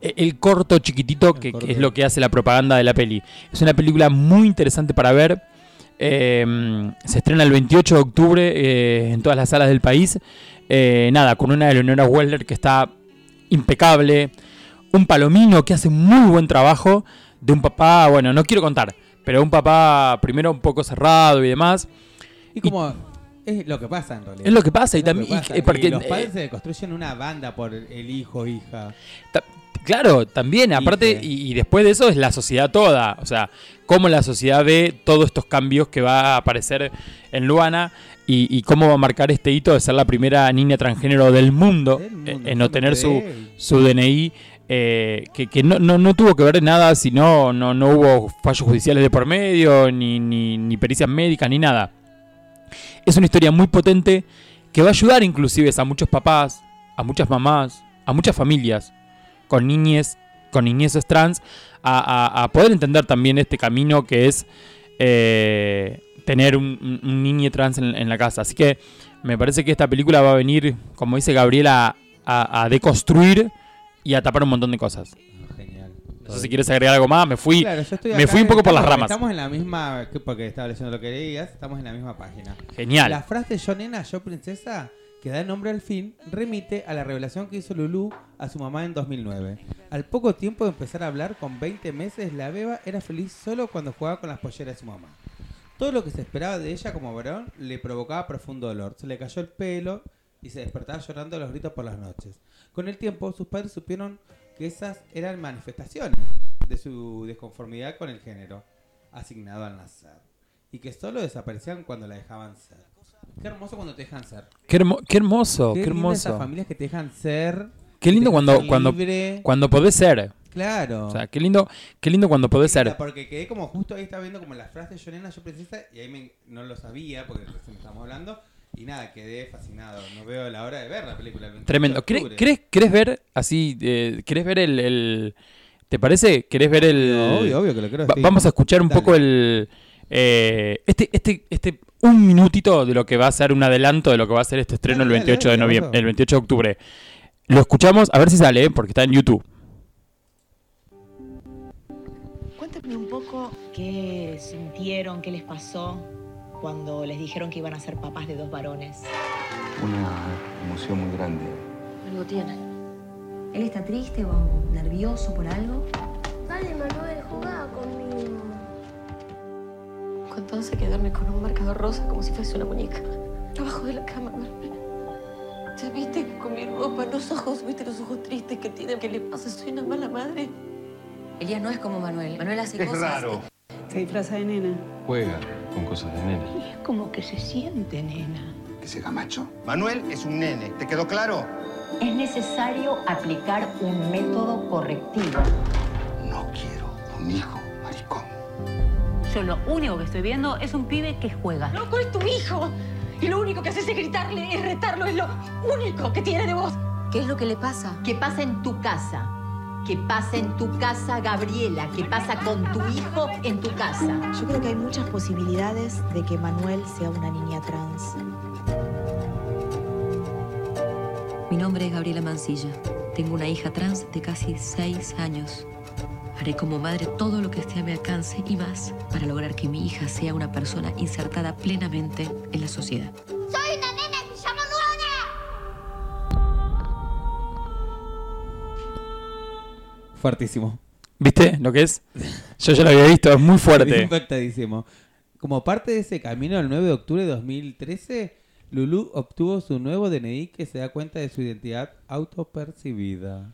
e- el corto chiquitito que, que corto. es lo que hace la propaganda de la peli. Es una película muy interesante para ver. Eh, se estrena el 28 de octubre eh, en todas las salas del país. Eh, nada, con una Eleonora Weller que está impecable. Un palomino que hace muy buen trabajo. De un papá, bueno, no quiero contar, pero un papá primero un poco cerrado y demás. Y como es lo que pasa en realidad. Es lo que pasa y Es también y- porque, los padres eh, se construyen una banda por el hijo hija. Ta- Claro, también, aparte, y, y después de eso es la sociedad toda. O sea, cómo la sociedad ve todos estos cambios que va a aparecer en Luana y, y cómo va a marcar este hito de ser la primera niña transgénero del mundo, Del mundo, eh, en solamente obtener su, su DNI. eh, que, que no, no, no tuvo que ver nada, si no, no, no hubo fallos judiciales de por medio, ni, ni, ni pericias médicas, ni nada. Es una historia muy potente que va a ayudar inclusive a muchos papás, a muchas mamás, a muchas familias con niñes, con niñeces trans, a, poder entender también este camino que es eh, tener un, un- niño trans en, en la casa. Así que me parece que esta película va a venir, como dice Gabriela, a, a deconstruir y a tapar un montón de cosas. No sé si quieres agregar algo más, me fui. Claro, yo estoy me fui un poco por las ramas. Estamos en la misma, que- porque estaba leyendo lo que leías, estamos en la misma página. Genial. La frase yo nena, yo princesa, que da nombre al film, remite a la revelación que hizo Lulu a su mamá en 2009. Al poco tiempo de empezar a hablar, con 20 meses, la beba era feliz solo cuando jugaba con las polleras de su mamá. Todo lo que se esperaba de ella como varón le provocaba profundo dolor. Se le cayó el pelo y se despertaba llorando a los gritos por las noches. Con el tiempo, sus padres supieron que esas eran manifestaciones de su desconformidad con el género asignado al nacer y que solo desaparecían cuando la dejaban ser. Qué hermoso cuando te dejan ser. Qué, hermo- qué hermoso, qué, linda hermoso. esas familias que te dejan ser qué lindo cuando, cuando, cuando podés ser. Claro. O sea, qué lindo, qué lindo cuando podés ser. Porque quedé como justo ahí estaba viendo como las frases yo nena, yo princesa y ahí me- no lo sabía porque recién estamos hablando y nada, quedé fascinado. No veo la hora de ver la película. el 28 de Tremendo. ¿Querés, octubre. querés- querés ver así? eh, ¿Querés ver el, el- ¿Te parece? ¿Querés ver el. Obvio, obvio que lo quiero. Va- sí. Vamos a escuchar un Dale. poco el. eh, este, este, este. Un minutito de lo que va a ser un adelanto de lo que va a ser este estreno Dale, el 28 dale, de noviembre, el 28 de octubre. Lo escuchamos, a ver si sale, porque está en YouTube. Cuéntenme un poco qué sintieron, qué les pasó cuando les dijeron que iban a ser papás de dos varones. Una emoción muy grande. Algo tiene. ¿Él está triste o nervioso por algo? Dale, Manuel, jugá conmigo. Con todo se quedarme con un marcador rosa como si fuese una muñeca. Abajo de la cama, Manuel. ¿Te viste con mi ropa en los ojos? ¿Viste los ojos tristes que tiene? ¿Qué le pasa? Soy una mala madre. Elías no es como Manuel. Manuel hace cosas. Se disfraza de nena. Juega con cosas de nene. Es como que se siente nena. Que se macho. Manuel es un nene, ¿te quedó claro? Es necesario aplicar un método correctivo. No quiero un hijo maricón. Yo lo único que estoy viendo es un pibe que juega. ¡Loco, es tu hijo! Y lo único que haces es gritarle, es retarlo, es lo único que tiene de vos. ¿Qué es lo que le pasa? ¿Qué pasa en tu casa? ¿Qué pasa en tu casa, Gabriela? ¿Qué pasa con tu hijo en tu casa? Yo creo que hay muchas posibilidades de que Manuel sea una niña trans. Mi nombre es Gabriela Mancilla. Tengo una hija trans de casi seis años. Haré como madre todo lo que esté a mi alcance y más para lograr que mi hija sea una persona insertada plenamente en la sociedad. Fuertísimo. ¿Viste lo que es? Yo ya lo había visto, es muy fuerte. Impactadísimo. Como parte de ese camino, el 9 de octubre de 2013, Lulu obtuvo su nuevo DNI que se da cuenta de su identidad autopercibida.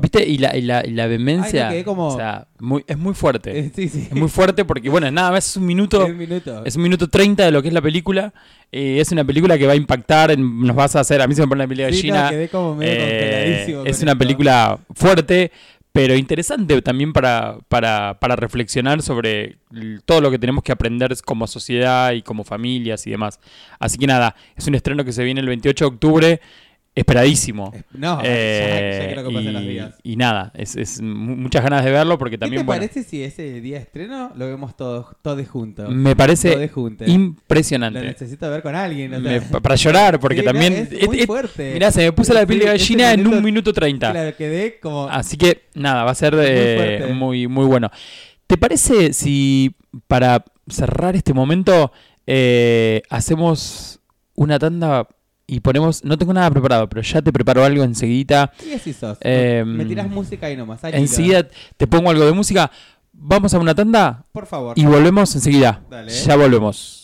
¿Viste? Y la, y la, y la vehemencia. Ay, como- O sea, muy, es muy fuerte. Eh, sí, sí. Es muy fuerte porque, bueno, nada más es un minuto. Es un minuto. Es un minuto 30 de lo que es la película. Eh, es una película que va a impactar, nos vas a hacer, a mí se me pone la película de Sí, no, Gina. quedé como medio congeladísimo es una esto. película fuerte, pero interesante también para, para, para reflexionar sobre todo lo que tenemos que aprender como sociedad y como familias y demás. Así que nada, es un estreno que se viene el 28 de octubre. Esperadísimo. No, ya- Eh, ya creo que pasen los y- días. Y nada, es, es mu- muchas ganas de verlo porque ¿Qué también, te bueno, parece si ese día de estreno lo vemos todos, todos juntos? me parece Todos juntos. impresionante. Lo necesito ver con alguien. o sea. para llorar, porque Sí, no, también. es muy fuerte. mirá, se me puso la piel de gallina en un minuto- treinta. Claro, quedé como. Así que nada, va a ser eh, muy, muy bueno. ¿Te parece si para cerrar este momento eh, hacemos una tanda y ponemos, no tengo nada preparado, pero ya te preparo algo enseguida. Y así sos. Eh, Me tirás música y nomás. hilo. Enseguida te pongo algo de música. Vamos a una tanda Por favor. y volvemos enseguida. Dale. Ya volvemos.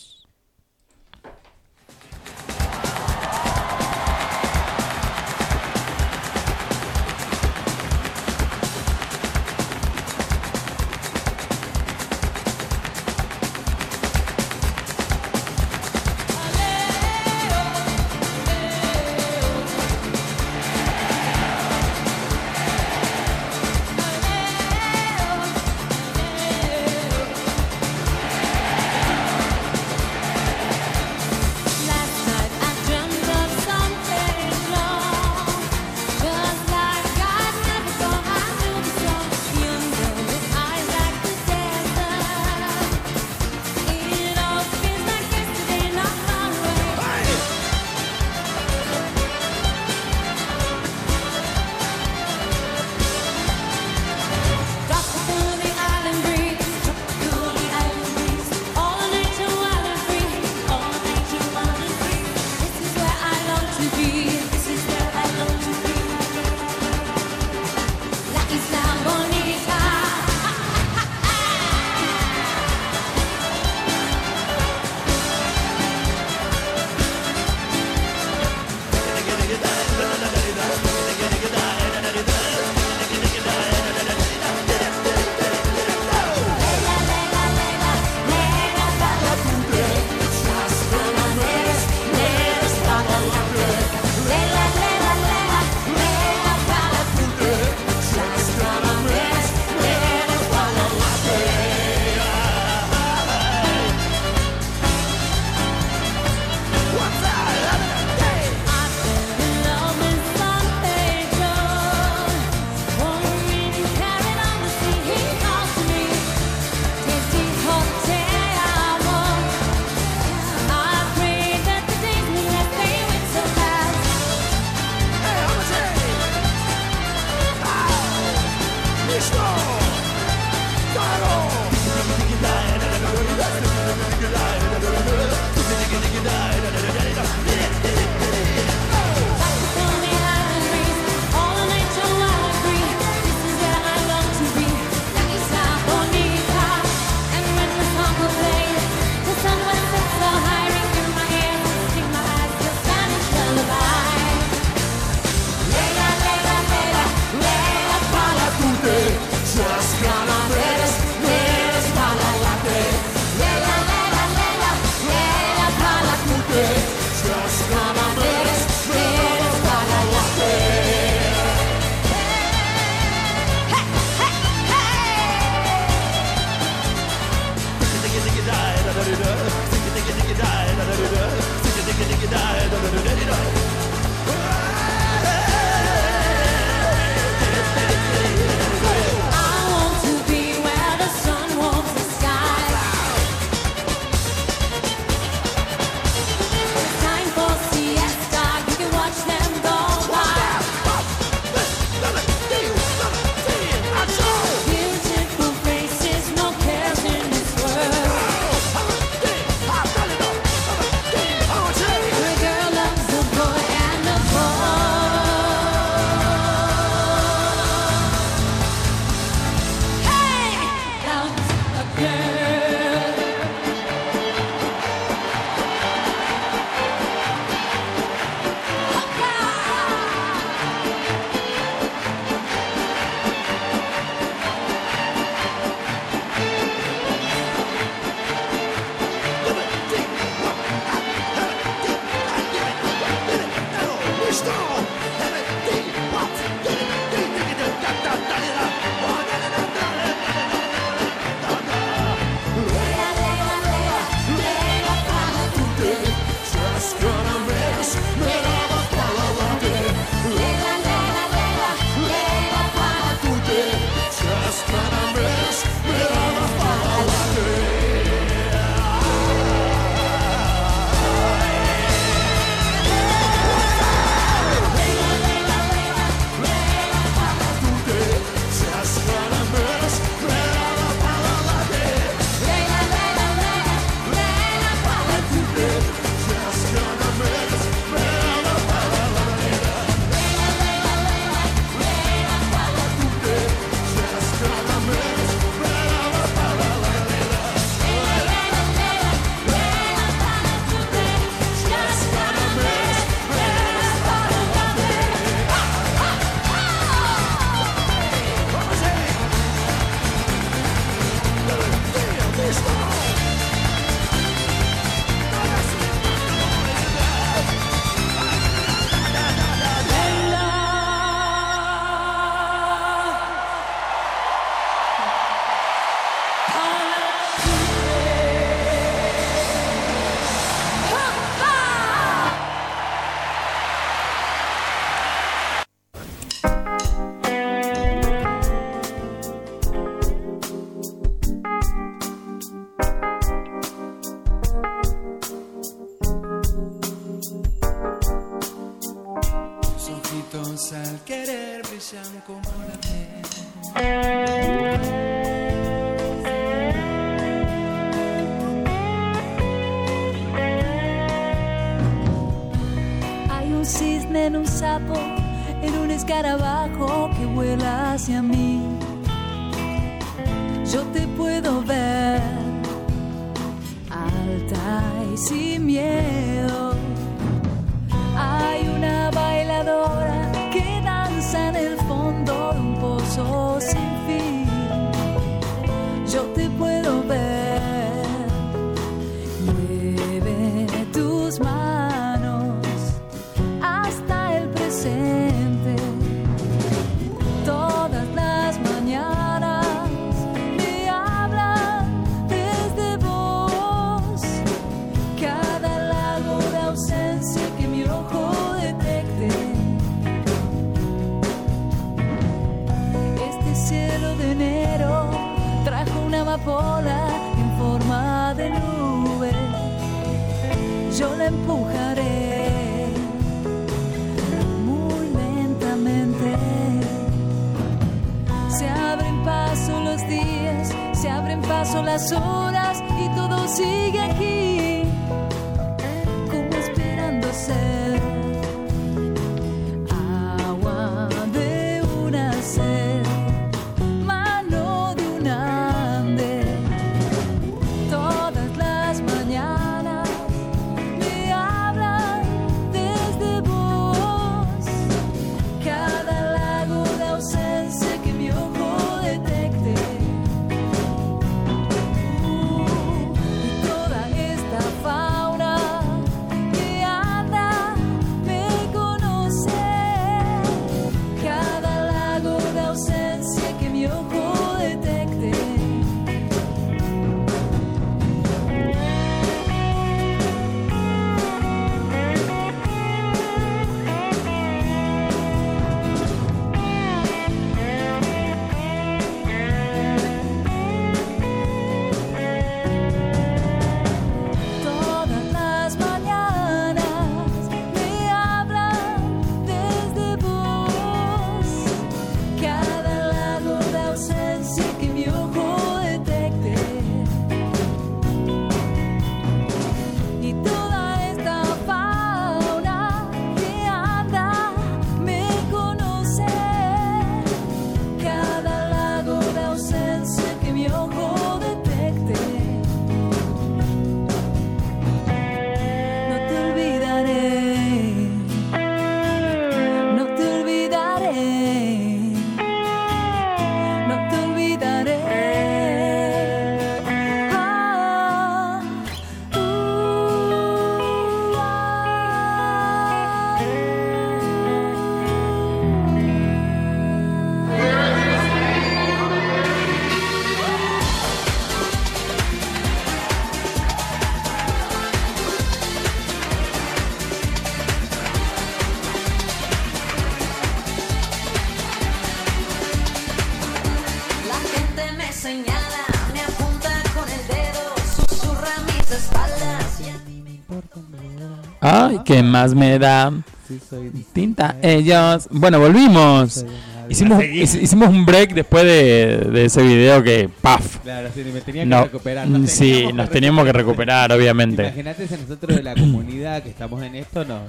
¿Qué más me da? Sí, soy Tinta ellos. Bueno, volvimos. Hicimos, hic- hicimos un break después de, de ese video que, ¡paf! Claro, sí, me tenía que No, recuperar. mm, sí, nos teníamos que recuperar, obviamente. Imagínate si nosotros de la comunidad que estamos en esto nos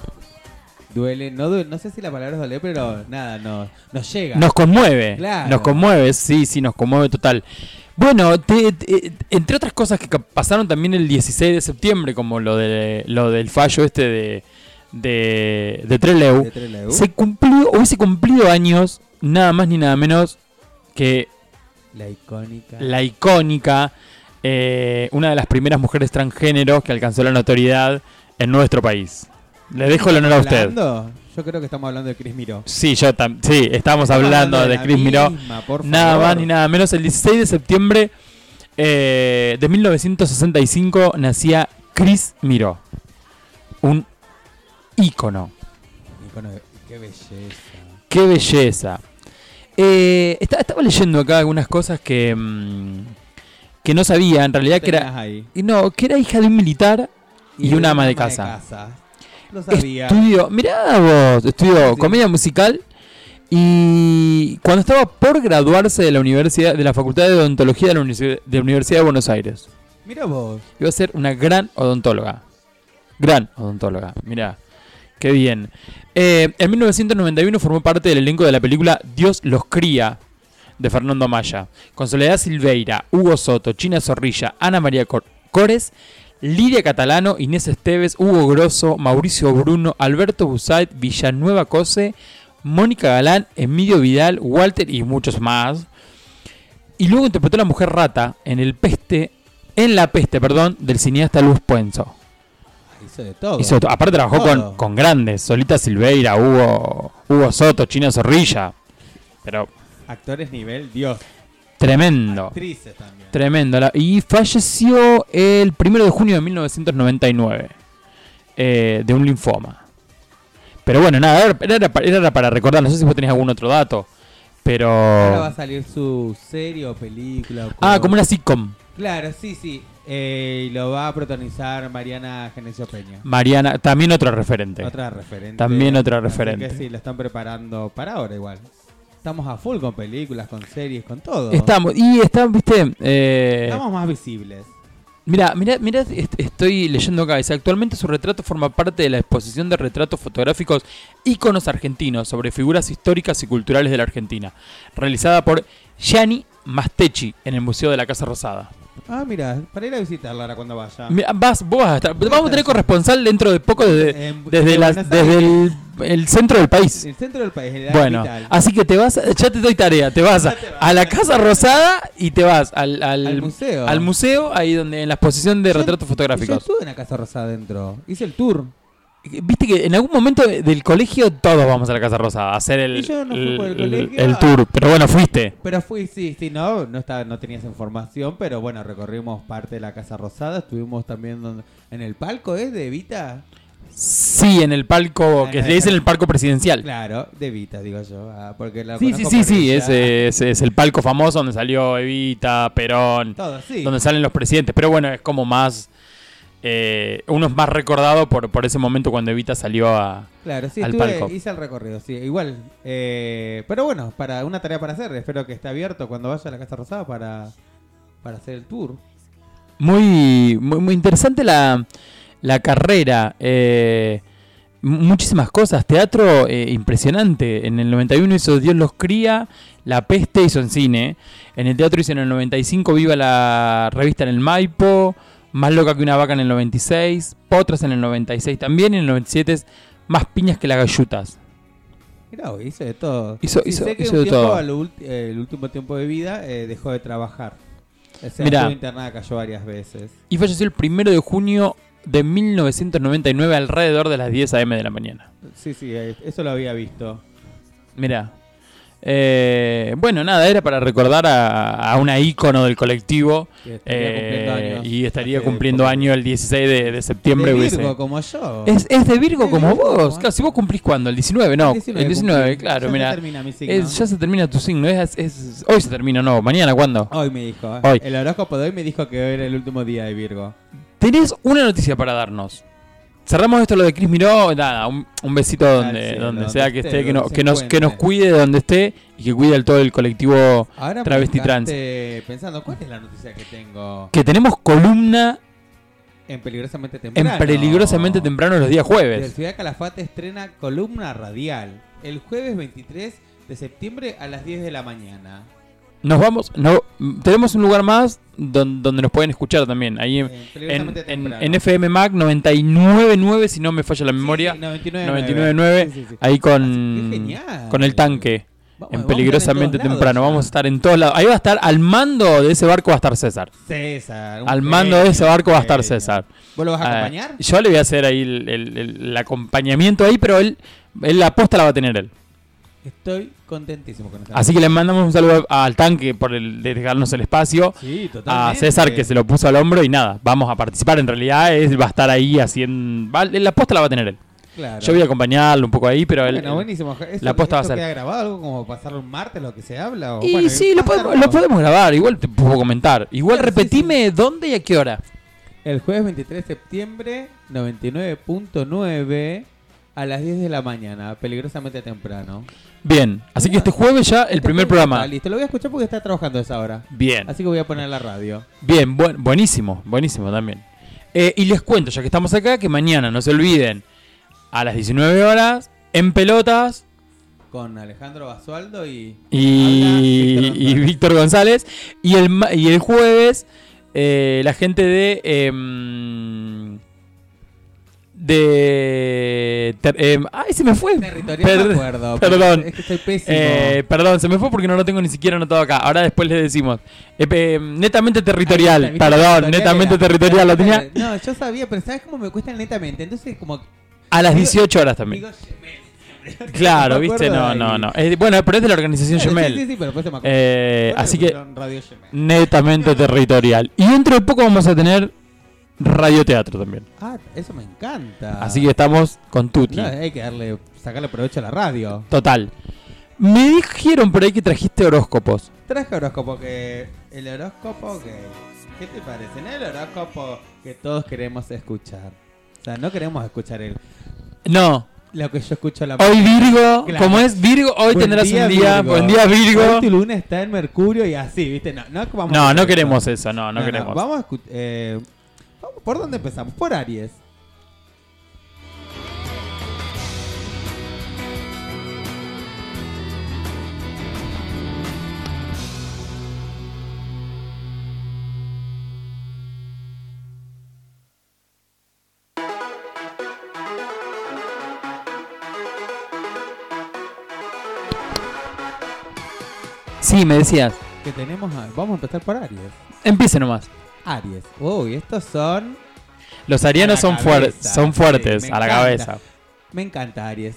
duele, no duele, no sé si la palabra es doler, pero nada, nos, nos llega. Nos conmueve. Claro. Nos conmueve, sí, sí, nos conmueve total. Bueno, te- te- entre otras cosas que pasaron también el 16 de septiembre, como lo, de, lo del fallo este de, de, de Trelew, De Trelew. se cumplió, hubiese cumplido años, nada más ni nada menos que La icónica. la icónica, eh, una de las primeras mujeres transgéneros que alcanzó la notoriedad en nuestro país. Le dejo el honor a usted. ¿Hablando? Yo creo que estamos hablando de Chris Miró. Sí, yo tam- sí, Estamos hablando hablando de de Chris Miró. misma, por Nada más ni nada menos. El 16 de septiembre eh, de 1965 nacía Chris Miró. Un ícono. De- Qué belleza. Qué belleza. Eh, esta- estaba leyendo acá algunas cosas que, mm, que no sabía, en realidad que era, ahí? y no, que era hija de un militar y, de una ama de ama casa. Lo sabía. Estudio, mirá vos, estudió comedia musical Y cuando estaba por graduarse de la universidad, de la Facultad de Odontología de la, Universi- de la Universidad de Buenos Aires. Mira vos. Iba a ser una gran odontóloga. Gran odontóloga. Mira, qué bien. Eh, en 1991 formó parte del elenco de la película Dios los cría de Fernando Maya, con Soledad Silveira, Hugo Soto, China Zorrilla, Ana María Cor- Cores, Lidia Catalano, Inés Esteves, Hugo Grosso, Mauricio Bruno, Alberto Busait, Villanueva Cose, Mónica Galán, Emilio Vidal, Walter y muchos más. Y luego interpretó a la mujer rata en el peste, en la peste, perdón, del cineasta Luz Puenzo. Hizo de todo. Hizo to- aparte trabajó con, con grandes, Solita Silveira, Hugo, Hugo Soto, China Zorrilla. Pero Actores nivel Dios. Tremendo. Actrices también. Tremendo. La- y falleció el primero de junio de 1999 eh, de un linfoma. Pero bueno, nada, era, era- era para recordar. No sé si vos tenés algún otro dato. Pero. Ahora va a salir su serie o película. o Ah, como una sitcom. Claro, sí, sí. Eh, y lo va a protagonizar Mariana Genesio Peña. Mariana, también otro referente. Otra referente. También otra Así referente. que sí, la están preparando para ahora igual. Estamos a full con películas, con series, con todo. Estamos, y está, viste. eh, Estamos más visibles. Mira, mira, mira, est- estoy leyendo acá. Dice, actualmente su retrato forma parte de la exposición de retratos fotográficos íconos argentinos sobre figuras históricas y culturales de la Argentina, realizada por Gianni Mastechi en el Museo de la Casa Rosada. Ah, mira, para ir a visitarla ahora cuando vaya. Mira, vas, vos vas a estar, vamos a tener corresponsal dentro de poco desde, En- desde, la- desde el, el centro del país. El centro del país, el Bueno, capital. así que te vas, ya te doy tarea, te vas a, a la Casa Rosada y te vas al, al, Al museo. al museo, ahí donde en la exposición de retratos Yo fotográficos. estuve en la Casa Rosada adentro. Hice el tour. Viste que en algún momento de- del colegio todos vamos a la Casa Rosada a hacer el, Y yo no fui el, por el el- colegio. el tour. Pero bueno, fuiste. Pero fui, sí, sí, no, no estaba, no tenías información, pero bueno, recorrimos parte de la Casa Rosada, estuvimos también donde- en el palco, ¿es? De Evita. Sí, en el palco, que le dicen el palco presidencial. Claro, de Evita, digo yo, ah, porque la Sí, sí, conozco sí, por sí, ella. ese es, es el palco famoso donde salió Evita, Perón, Todo, sí. donde salen los presidentes. Pero bueno, es como más, eh, uno es más recordado por, por ese momento cuando Evita salió a, Claro, sí, al estuve, palco. hice el recorrido, sí, igual. eh, pero bueno, para una tarea para hacer, espero que esté abierto cuando vaya a la Casa Rosada para, para hacer el tour. Muy, muy, muy interesante la, la carrera. eh, muchísimas cosas. Teatro eh, impresionante. En el 91 hizo Dios los cría. La peste hizo en cine. En el teatro hizo en el 95 Viva la revista en el Maipo. Más loca que una vaca en el 96. Potras en el 96 también. Y en el 97 es Más piñas que las gallutas. Mirá, hizo de todo. Hizo- Sí, hizo- sé que hizo un de tiempo, todo. al eh, el último tiempo de vida eh, dejó de trabajar. O sea, Mirá. internada, cayó varias veces. Y falleció el primero de junio de 1999 alrededor de las 10 a.m. de la mañana. Sí, sí, eh, eso lo había visto. Mira. Eh, bueno, nada, era para recordar a, a una ícono del colectivo. Estaría eh, y estaría cumpliendo año el 16 de, de septiembre. De hubiese- Virgo, como yo. Es, es de Virgo Es como Virgo, vos. Claro, si vos cumplís cuando, el 19, no. El 19 el 19, cumplí. claro, Ya se mira. termina mi signo. Es- ya se termina tu signo. Es, es- hoy se termina, no. Mañana, ¿cuándo? Hoy me dijo. eh. Hoy. El horóscopo de hoy me dijo que hoy era el último día de Virgo. Tenés una noticia para darnos. Cerramos esto lo de Cris Miró, nada, un, un besito donde, cielo, donde donde sea que esté, que, no- que nos, que nos cuide donde esté y que cuide al todo el colectivo Ahora travesti me trans. pensando, ¿cuál es la noticia que tengo? Que tenemos columna En Peligrosamente Temprano. en peligrosamente temprano los días El jueves. Ciudad Calafate estrena columna radial el jueves 23 de septiembre a las 10 de la mañana. Nos vamos, no, tenemos un lugar más don- donde nos pueden escuchar también. Ahí en, peligrosamente en- en FM Mac 999, si no me falla la memoria. sí, 99.9. 99.9, Sí, sí, sí. ahí Qué con, con el tanque. Vamos- en peligrosamente lados temprano. Vamos a estar en todos lados. Ahí va a estar al mando de ese barco va a estar César. César. Al mando de ese barco va a estar. César. ¿Vos lo vas a Eh, acompañar? yo le voy a hacer ahí el, el- el- el acompañamiento ahí, pero él, él la aposta la va a tener él. Estoy contentísimo con esta Así que le mandamos un saludo al tanque por el de dejarnos el espacio. Sí, A totalmente. César que se lo puso al hombro y nada, vamos a participar. En realidad él va a estar ahí haciendo... va- la aposta la va a tener él. Claro. Yo voy a acompañarlo un poco ahí, pero él... Bueno, buenísimo. ¿Esto, la aposta va a ser. queda grabado algo como pasarlo un martes, lo que se habla? O, Y bueno, sí, lo a podemos, lo podemos grabar, igual te puedo comentar. Igual Claro, sí, repetime dónde y a qué hora. El jueves 23 de septiembre, 99.9, a las 10 de la mañana, peligrosamente temprano. Bien, así que este jueves ya el primer programa. Listo, lo voy a escuchar porque está trabajando a esa hora. Bien. Así que voy a poner la radio. Bien, buen- buenísimo, buenísimo también. Eh, y les cuento, ya que estamos acá, que mañana no se olviden, a las 19 horas, en pelotas, Con Alejandro Basualdo y. y, Habla Víctor y Víctor González. Y el, y el jueves, eh, la gente de. em, de. ter- em, ¡Ay, se me fue! Territorial Per- acuerdo, Perdón. es que estoy pésimo. Eh, perdón, se me fue porque no lo tengo ni siquiera anotado acá. Ahora después les decimos. Eh, pe- netamente territorial. Perdón, territorial netamente era- territorial. Lo tenía No, yo sabía, pero ¿sabes cómo me cuesta netamente? Entonces, como. a las digo- 18 horas también. digo. Claro, viste, no, no, no. Eh, bueno, pero es de la organización Sí, Gmail. Sí, sí, pero después se me. Eh, así que Radio netamente territorial. Y dentro de poco vamos a tener radioteatro también. Ah, eso me encanta. Así que estamos con Tuti. No, hay que darle, sacarle provecho a la radio. Total. Me dijeron por ahí que trajiste horóscopos. Traje horóscopo que. El horóscopo que. ¿Qué te parece? No el horóscopo que todos queremos escuchar. O sea, no queremos escuchar el. No. Lo que yo escucho a la Hoy. Virgo, Claro. como es Virgo, hoy Buen tendrás día, un día. Virgo. Buen día, Virgo. Hoy tu luna está en Mercurio y así, ¿viste? No, no, vamos No, no queremos eso, no, no queremos. Vamos a escuchar. Eh, ¿Por dónde empezamos? Por Aries. Sí, me decías. Que tenemos. a- vamos a empezar por Aries. Empiece nomás. Aries. Uy, estos son. Los arianos son, fuer- son fuertes, a la encanta. cabeza. Me encanta Aries.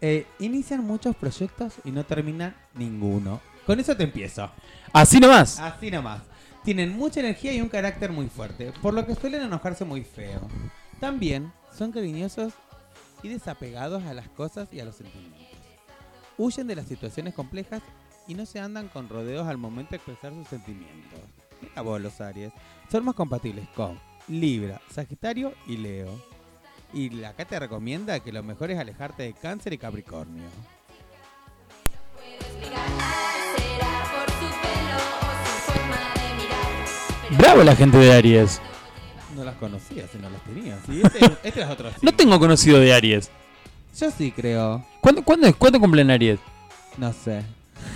Eh, inician muchos proyectos y no terminan ninguno. Con eso te empiezo. Así nomás. Así nomás. Tienen mucha energía y un carácter muy fuerte, por lo que suelen enojarse muy feo. También son cariñosos y desapegados a las cosas y a los sentimientos. Huyen de las situaciones complejas y no se andan con rodeos al momento de expresar sus sentimientos. Mira vos los Aries. Son más compatibles con Libra, Sagitario y Leo. Y acá te recomienda que lo mejor es alejarte de Cáncer y Capricornio. Bravo la gente de Aries. No las conocía si no las tenía. Sí, este, este es otro No tengo conocido de Aries. Yo sí creo. ¿Cuándo, cuándo, ¿cuándo cumplen Aries? No sé.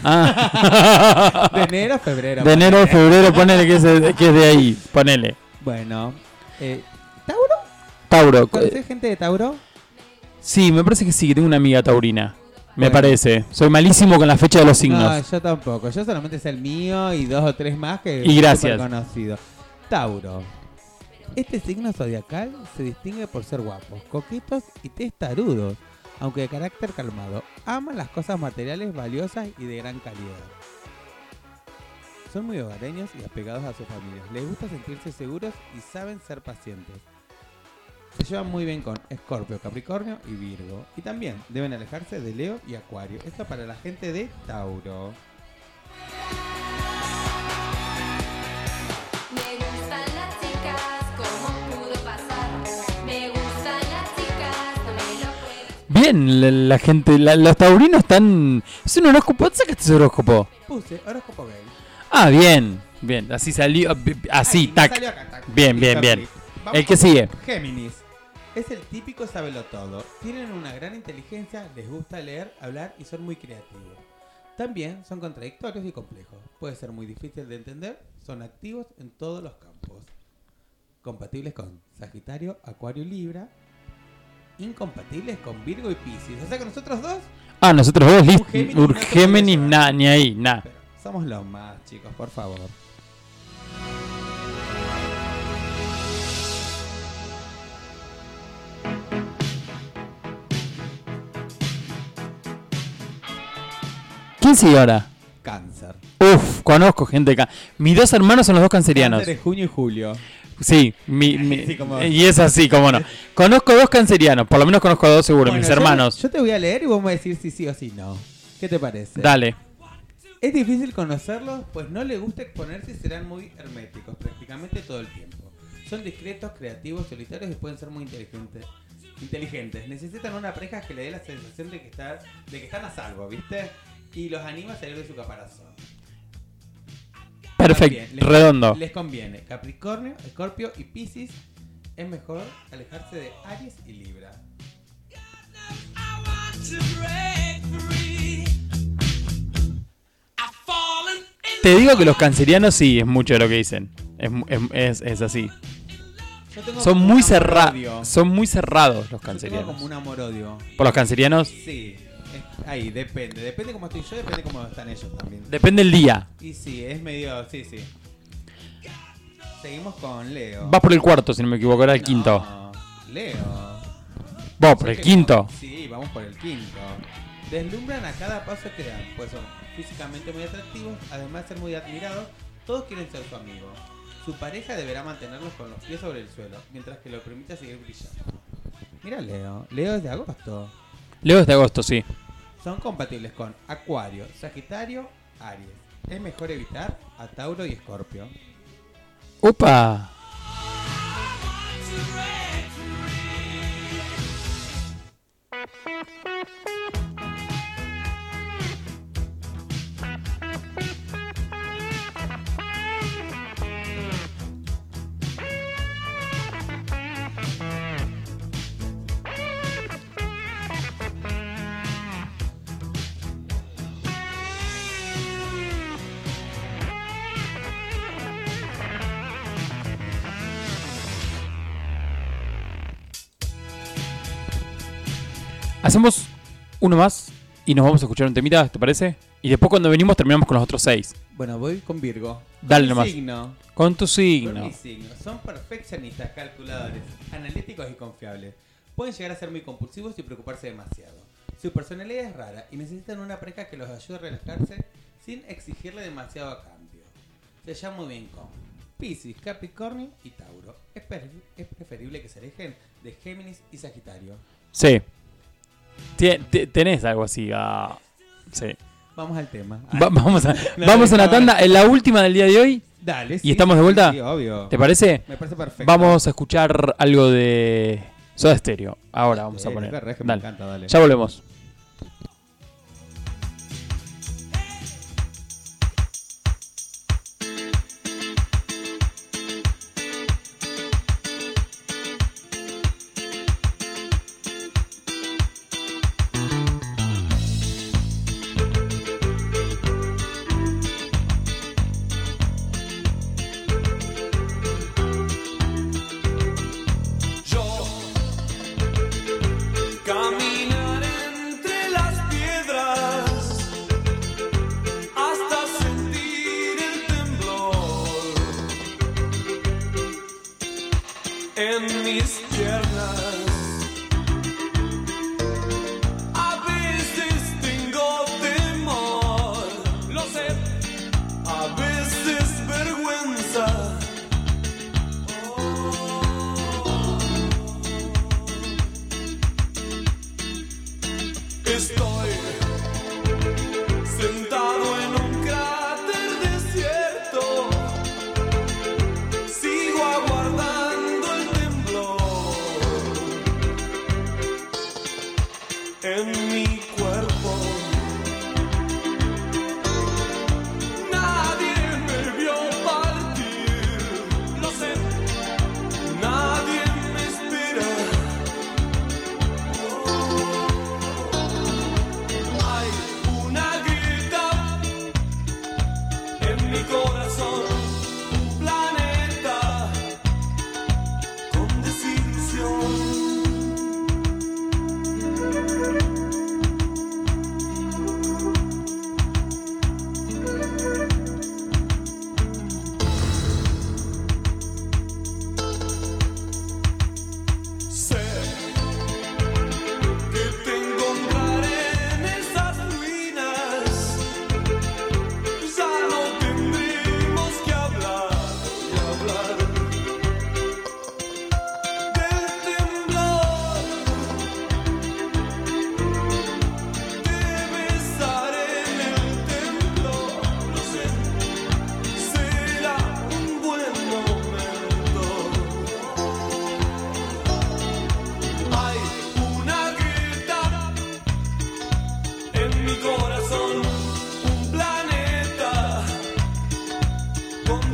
Ah. De enero a febrero. De enero a febrero, ponele que es, de- que es de ahí. Ponele. Bueno. Eh, ¿Tauro? Tauro. ¿Conoces gente de Tauro? Sí, me parece que sí, que tengo una amiga taurina. Me Bueno. parece. Soy malísimo con la fecha de los signos. No, yo tampoco. Yo solamente sé el mío y dos o tres más que Y gracias. conocido. Tauro. Este signo zodiacal se distingue por ser guapos, coquetos y testarudos, aunque de carácter calmado. Aman las cosas materiales valiosas y de gran calidad. Son muy hogareños y apegados a sus familias. Les gusta sentirse seguros y saben ser pacientes. Se llevan muy bien con Escorpio, Capricornio y Virgo. Y también deben alejarse de Leo y Acuario. Esto para la gente de Tauro. Bien, la, la gente, la- los taurinos están... Es un horóscopo, ¿dónde sacaste ese horóscopo? Puse horóscopo gay. Ah, bien, bien, así salió, así, tac. salió acá, tac. Bien, bien, bien. El que sigue. Géminis. Es el típico todo. Tienen una gran inteligencia, les gusta leer, hablar y son muy creativos. También son contradictorios y complejos. Puede ser muy difícil de entender, son activos en todos los campos. Compatibles con Sagitario, Acuario y Libra. Incompatibles con Virgo y Piscis. O sea que nosotros dos Ah, nosotros dos, listo. Géminis no nada, ni ahí, nada. somos los más, chicos, por favor. ¿Quién sigue ahora? Cáncer. Uf, conozco gente acá. Mis dos hermanos son los dos cancerianos. Cáncer es junio y julio. Sí, mi- mi- Sí, como- y es así, como no. Conozco dos cancerianos, por lo menos conozco a dos seguro, Bueno, mis yo- hermanos. Yo, te voy a leer y vos me decir si sí o si no. ¿Qué te parece? Dale. Es difícil conocerlos, pues no les gusta exponerse y serán muy herméticos prácticamente todo el tiempo. Son discretos, creativos, solitarios y pueden ser muy inteligentes. inteligentes. Necesitan una pareja que le dé la sensación de que, estar, de que están a salvo, ¿viste? Y los anima a salir de su caparazón. Perfecto, les- redondo. Les conviene Capricornio, Escorpio y Piscis. Es mejor alejarse de Aries y Libra. Te digo que los cancerianos sí, es mucho de lo que dicen. Es, es, es- así. Son muy amor-odio. Son muy cerrados los Yo tengo cancerianos. como un amor-odio. ¿Por los cancerianos? Sí, ahí, depende. Depende cómo estoy yo, depende cómo están ellos también. Depende del día. Y sí, es medio. Sí, sí. Seguimos con Leo. Vas por el cuarto, si no me equivoco, era el quinto. Leo. Vos, por el quinto. Sí, vamos por el quinto. Deslumbran a cada paso que dan, pues son físicamente muy atractivos, además de ser muy admirados, todos quieren ser su amigo. Su pareja deberá mantenerlos con los pies sobre el suelo, mientras que lo permita seguir brillando. Mira Leo, Leo es de agosto. Leo es de agosto, sí. Son compatibles con Acuario, Sagitario, Aries. Es mejor evitar a Tauro y Escorpio. ¡Upa! Hacemos uno más y nos vamos a escuchar un temita, ¿te parece? Y después cuando venimos terminamos con los otros seis. Bueno, voy con Virgo. Dale Con nomás. signo. Con tu Con signo. mi signo. Son perfeccionistas, calculadores, analíticos y confiables. Pueden llegar a ser muy compulsivos y preocuparse demasiado. Su personalidad es rara y necesitan una pareja que los ayude a relajarse sin exigirle demasiado a cambio. Se llama muy bien con Piscis, Capricornio y Tauro. Es, es preferible que se alejen de Géminis y Sagitario. Sí. Te- tenés algo así. ah, sí. Vamos al tema. Va- vamos a, No, vamos a una no, tanda, en la última del día de hoy. Dale, Y sí, estamos de vuelta. sí, obvio. ¿Te parece? Me parece perfecto. Vamos a escuchar algo de Soda Stereo. Ahora vamos a poner. me encanta, dale. Ya volvemos.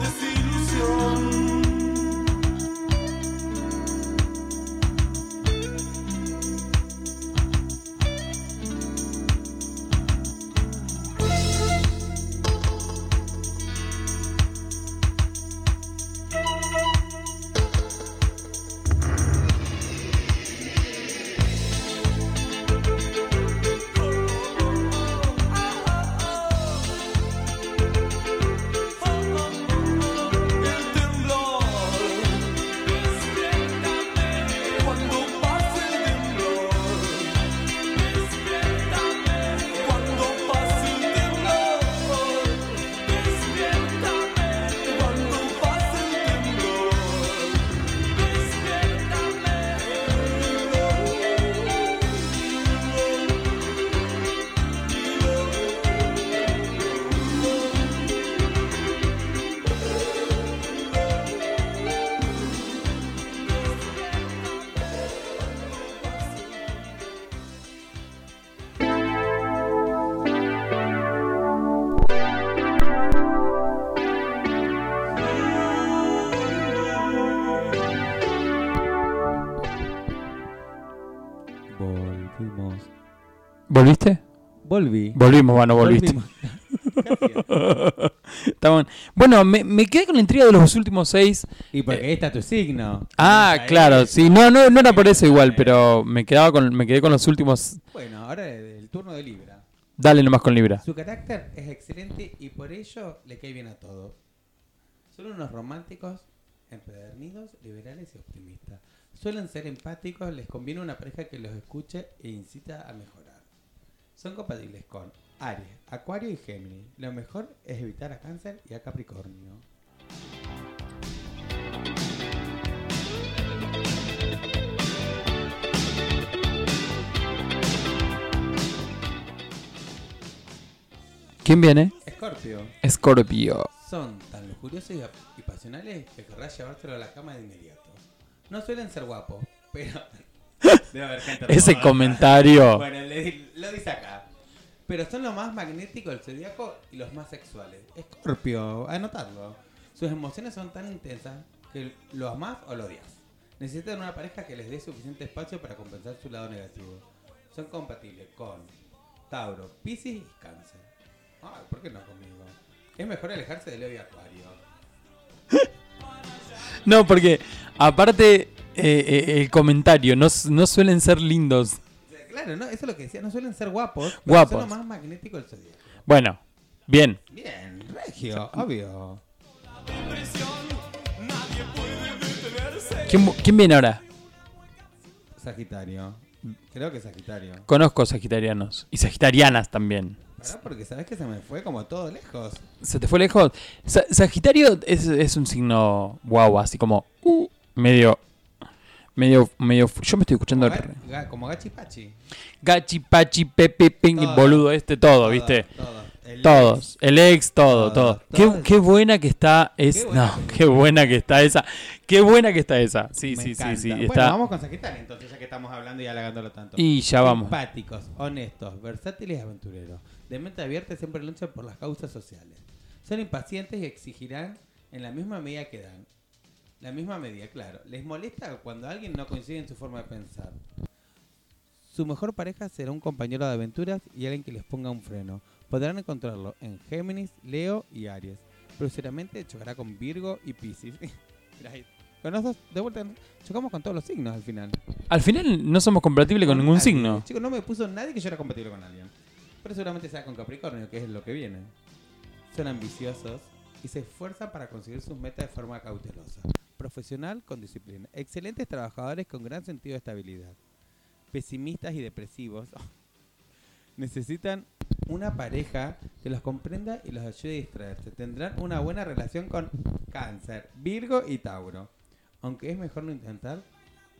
desilusión. ¿Volviste? Volví. Volvimos, bueno, volviste. Está bueno, me, me quedé con la intriga de los últimos seis. Y porque ahí está tu signo. Ah, Ahí. claro, sí, no, no, no era por eso igual, pero me quedaba con, me quedé con los últimos. Bueno, ahora el turno de Libra. Dale nomás con Libra. Su carácter es excelente y por ello le cae bien a todos. Son unos románticos, empedernidos, liberales y optimistas. Suelen ser empáticos, les conviene una pareja que los escuche e incita a mejorar. Son compatibles con Aries, Acuario y Géminis. Lo mejor es evitar a Cáncer y a Capricornio. ¿Quién viene? Escorpio. Escorpio. Son tan lujuriosos y, y pasionales que querrás llevárselo a la cama de inmediato. No suelen ser guapos, pero... Debe haber gente Ese comentario. Bueno, le- lo dice acá. Pero son los más magnéticos del zodiaco y los más sexuales. Escorpio, anotadlo. Sus emociones son tan intensas que lo amás o lo odias. Necesitan una pareja que les dé suficiente espacio para compensar su lado negativo. Son compatibles con Tauro, Piscis y Cáncer. Ay, ¿por qué no conmigo? Es mejor alejarse de Leo y Acuario. No, porque aparte eh, eh, el comentario no, no suelen ser lindos. Claro, no, eso es lo que decía. No suelen ser guapos. Guapos. Son los más magnéticos del zodiaco. Bueno, bien. Bien, regio, obvio. ¿Quién, quién viene ahora? Sagitario. Creo que Sagitario. Conozco sagitarianos y sagitarianas también. Pará, porque sabes que se me fue como todo lejos. ¿Se te fue lejos? Sa- Sagitario es, es un signo guau, así como uh, medio, medio, medio. Yo me estoy escuchando Como, el- ga- como Gachi Pachi. Gachi, Pachi, Pepe, Ping, Todo. boludo, este, todo, Todo, ¿viste? todo. El Todos, el ex, todo, Todo, todo. Qué, qué buena que está es, Qué buena no, qué buena que está esa, qué buena que está esa. Sí, Me sí, sí, encanta. sí, Bueno, está. vamos con Sagitario entonces, ya que estamos hablando y halagándolo tanto. Y ya vamos. Empáticos, honestos, versátiles y aventureros. De mente abierta siempre luchan por las causas sociales. Son impacientes y exigirán en la misma medida que dan. La misma medida, claro. Les molesta cuando alguien no coincide en su forma de pensar. Su mejor pareja será un compañero de aventuras y alguien que les ponga un freno. Podrán encontrarlo en Géminis, Leo y Aries. Pero seguramente chocará con Virgo y ahí. Con nosotros, de vuelta, chocamos con todos los signos al final. Al final no somos compatibles con ningún nadie. signo. Chicos, no me puso nadie que yo era compatible con alguien. Pero seguramente sea con Capricornio, que es lo que viene. Son ambiciosos y se esfuerzan para conseguir sus metas de forma cautelosa. Profesional con disciplina. Excelentes trabajadores con gran sentido de estabilidad. Pesimistas y depresivos. Necesitan una pareja que los comprenda y los ayude a distraerse. Tendrán una buena relación con Cáncer, Virgo y Tauro. Aunque es mejor no intentar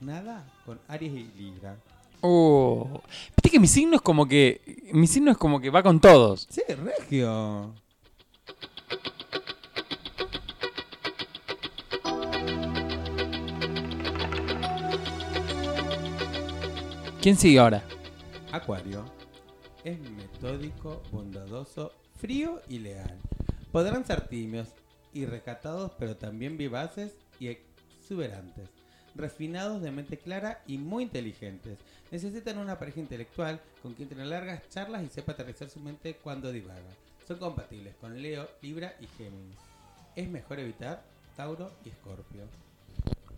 nada con Aries y Libra. Oh. Viste que mi signo es como que. Mi signo es como que va con todos. Sí, Regio. ¿Quién sigue ahora? Acuario. Es metódico, bondadoso, frío y leal. Podrán ser tímidos y recatados, pero también vivaces y exuberantes. Refinados, de mente clara y muy inteligentes. Necesitan una pareja intelectual con quien tener largas charlas y sepa aterrizar su mente cuando divaga. Son compatibles con Leo, Libra y Géminis. Es mejor evitar Tauro y Escorpio.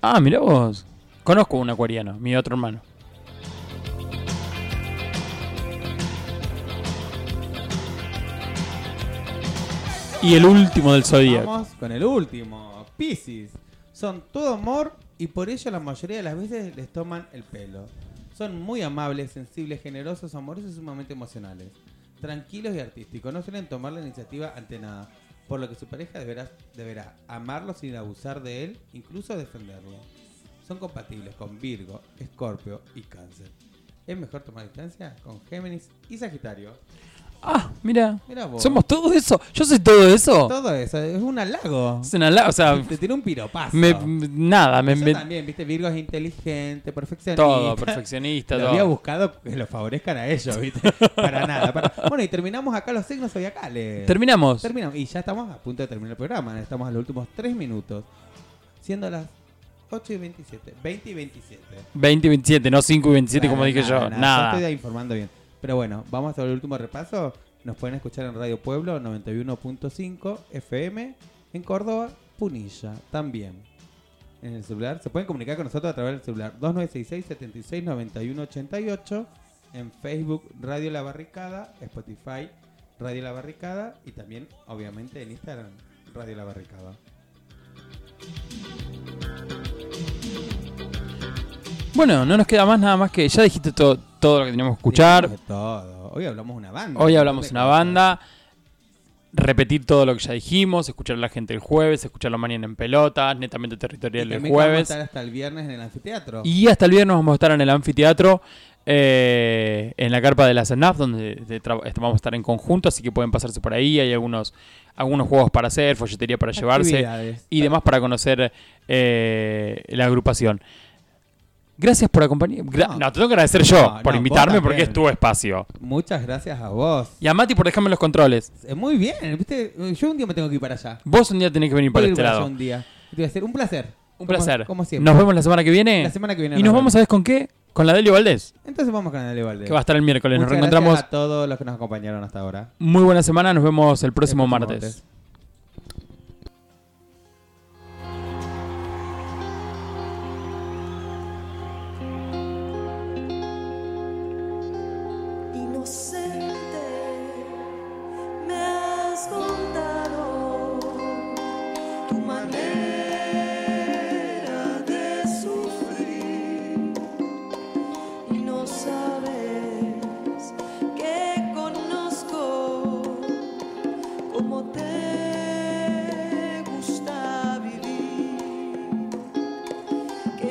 Ah, mira vos. Conozco un acuariano, mi otro hermano. Y el último del zodíaco. Vamos con el último, Piscis. Son todo amor y por ello la mayoría de las veces les toman el pelo. Son muy amables, sensibles, generosos, amorosos y sumamente emocionales. Tranquilos y artísticos, no suelen tomar la iniciativa ante nada, por lo que su pareja deberá, deberá amarlo sin abusar de él, incluso defenderlo. Son compatibles con Virgo, Escorpio y Cáncer. Es mejor tomar distancia con Géminis y Sagitario. Ah, mira. Somos todo eso. Yo soy todo eso. Todo eso, es un halago. Es una la- o sea, Te tiró un piropazo. me- nada, me, Yo me- también, viste, Virgo es inteligente, perfeccionista. Todo, perfeccionista, Lo todo. había buscado que lo favorezcan a ellos, viste. para nada. para- Bueno, y terminamos acá los signos zodiacales. Terminamos. Terminamos. Y ya estamos a punto de terminar el programa. Estamos en los últimos 3 minutos. Siendo las 8 y 27. 20 y 27. 20 y 27, no 5 y 27 como dije nada, yo. nada. Nada. Yo estoy informando bien. Pero bueno, vamos al último repaso. Nos pueden escuchar en Radio Pueblo 91.5 FM en Córdoba, Punilla también. En el celular, se pueden comunicar con nosotros a través del celular 2966 76 91 88 en Facebook Radio La Barricada, Spotify Radio La Barricada y también obviamente en Instagram Radio La Barricada. Bueno, no nos queda más nada más que ya dijiste todo, todo lo que teníamos que escuchar. De todo. Hoy hablamos una banda. Hoy hablamos una banda. Repetir todo lo que ya dijimos, escuchar a la gente el jueves, escucharlo mañana en pelotas, netamente territorial Y el que vamos a jueves. estar hasta el viernes en el anfiteatro. Y hasta el viernes vamos a estar en el anfiteatro, eh, en la carpa de la CENAF, donde este, vamos a estar en conjunto, así que pueden pasarse por ahí. Hay algunos, algunos juegos para hacer, folletería para llevarse y demás para conocer eh, la agrupación. Gracias por acompañar. gra- No. no, te tengo que agradecer yo No, por no, invitarme porque es tu espacio. Muchas gracias a vos. Y a Mati por dejarme los controles. Eh, Muy bien, ¿viste? Yo un día me tengo que ir para allá. Vos un día tenés que venir para este para lado. un día. Te voy a hacer un placer. Un Como- placer. Como siempre. Nos vemos la semana que viene. La semana que viene Y nos nos vamos. ¿sabes con qué? Con la Delio Valdés, Entonces vamos con el Valdés. que va a estar el miércoles. Nos reencontramos. gracias a todos los que nos acompañaron hasta ahora. Muy buena semana. Nos vemos el próximo, El próximo martes. martes.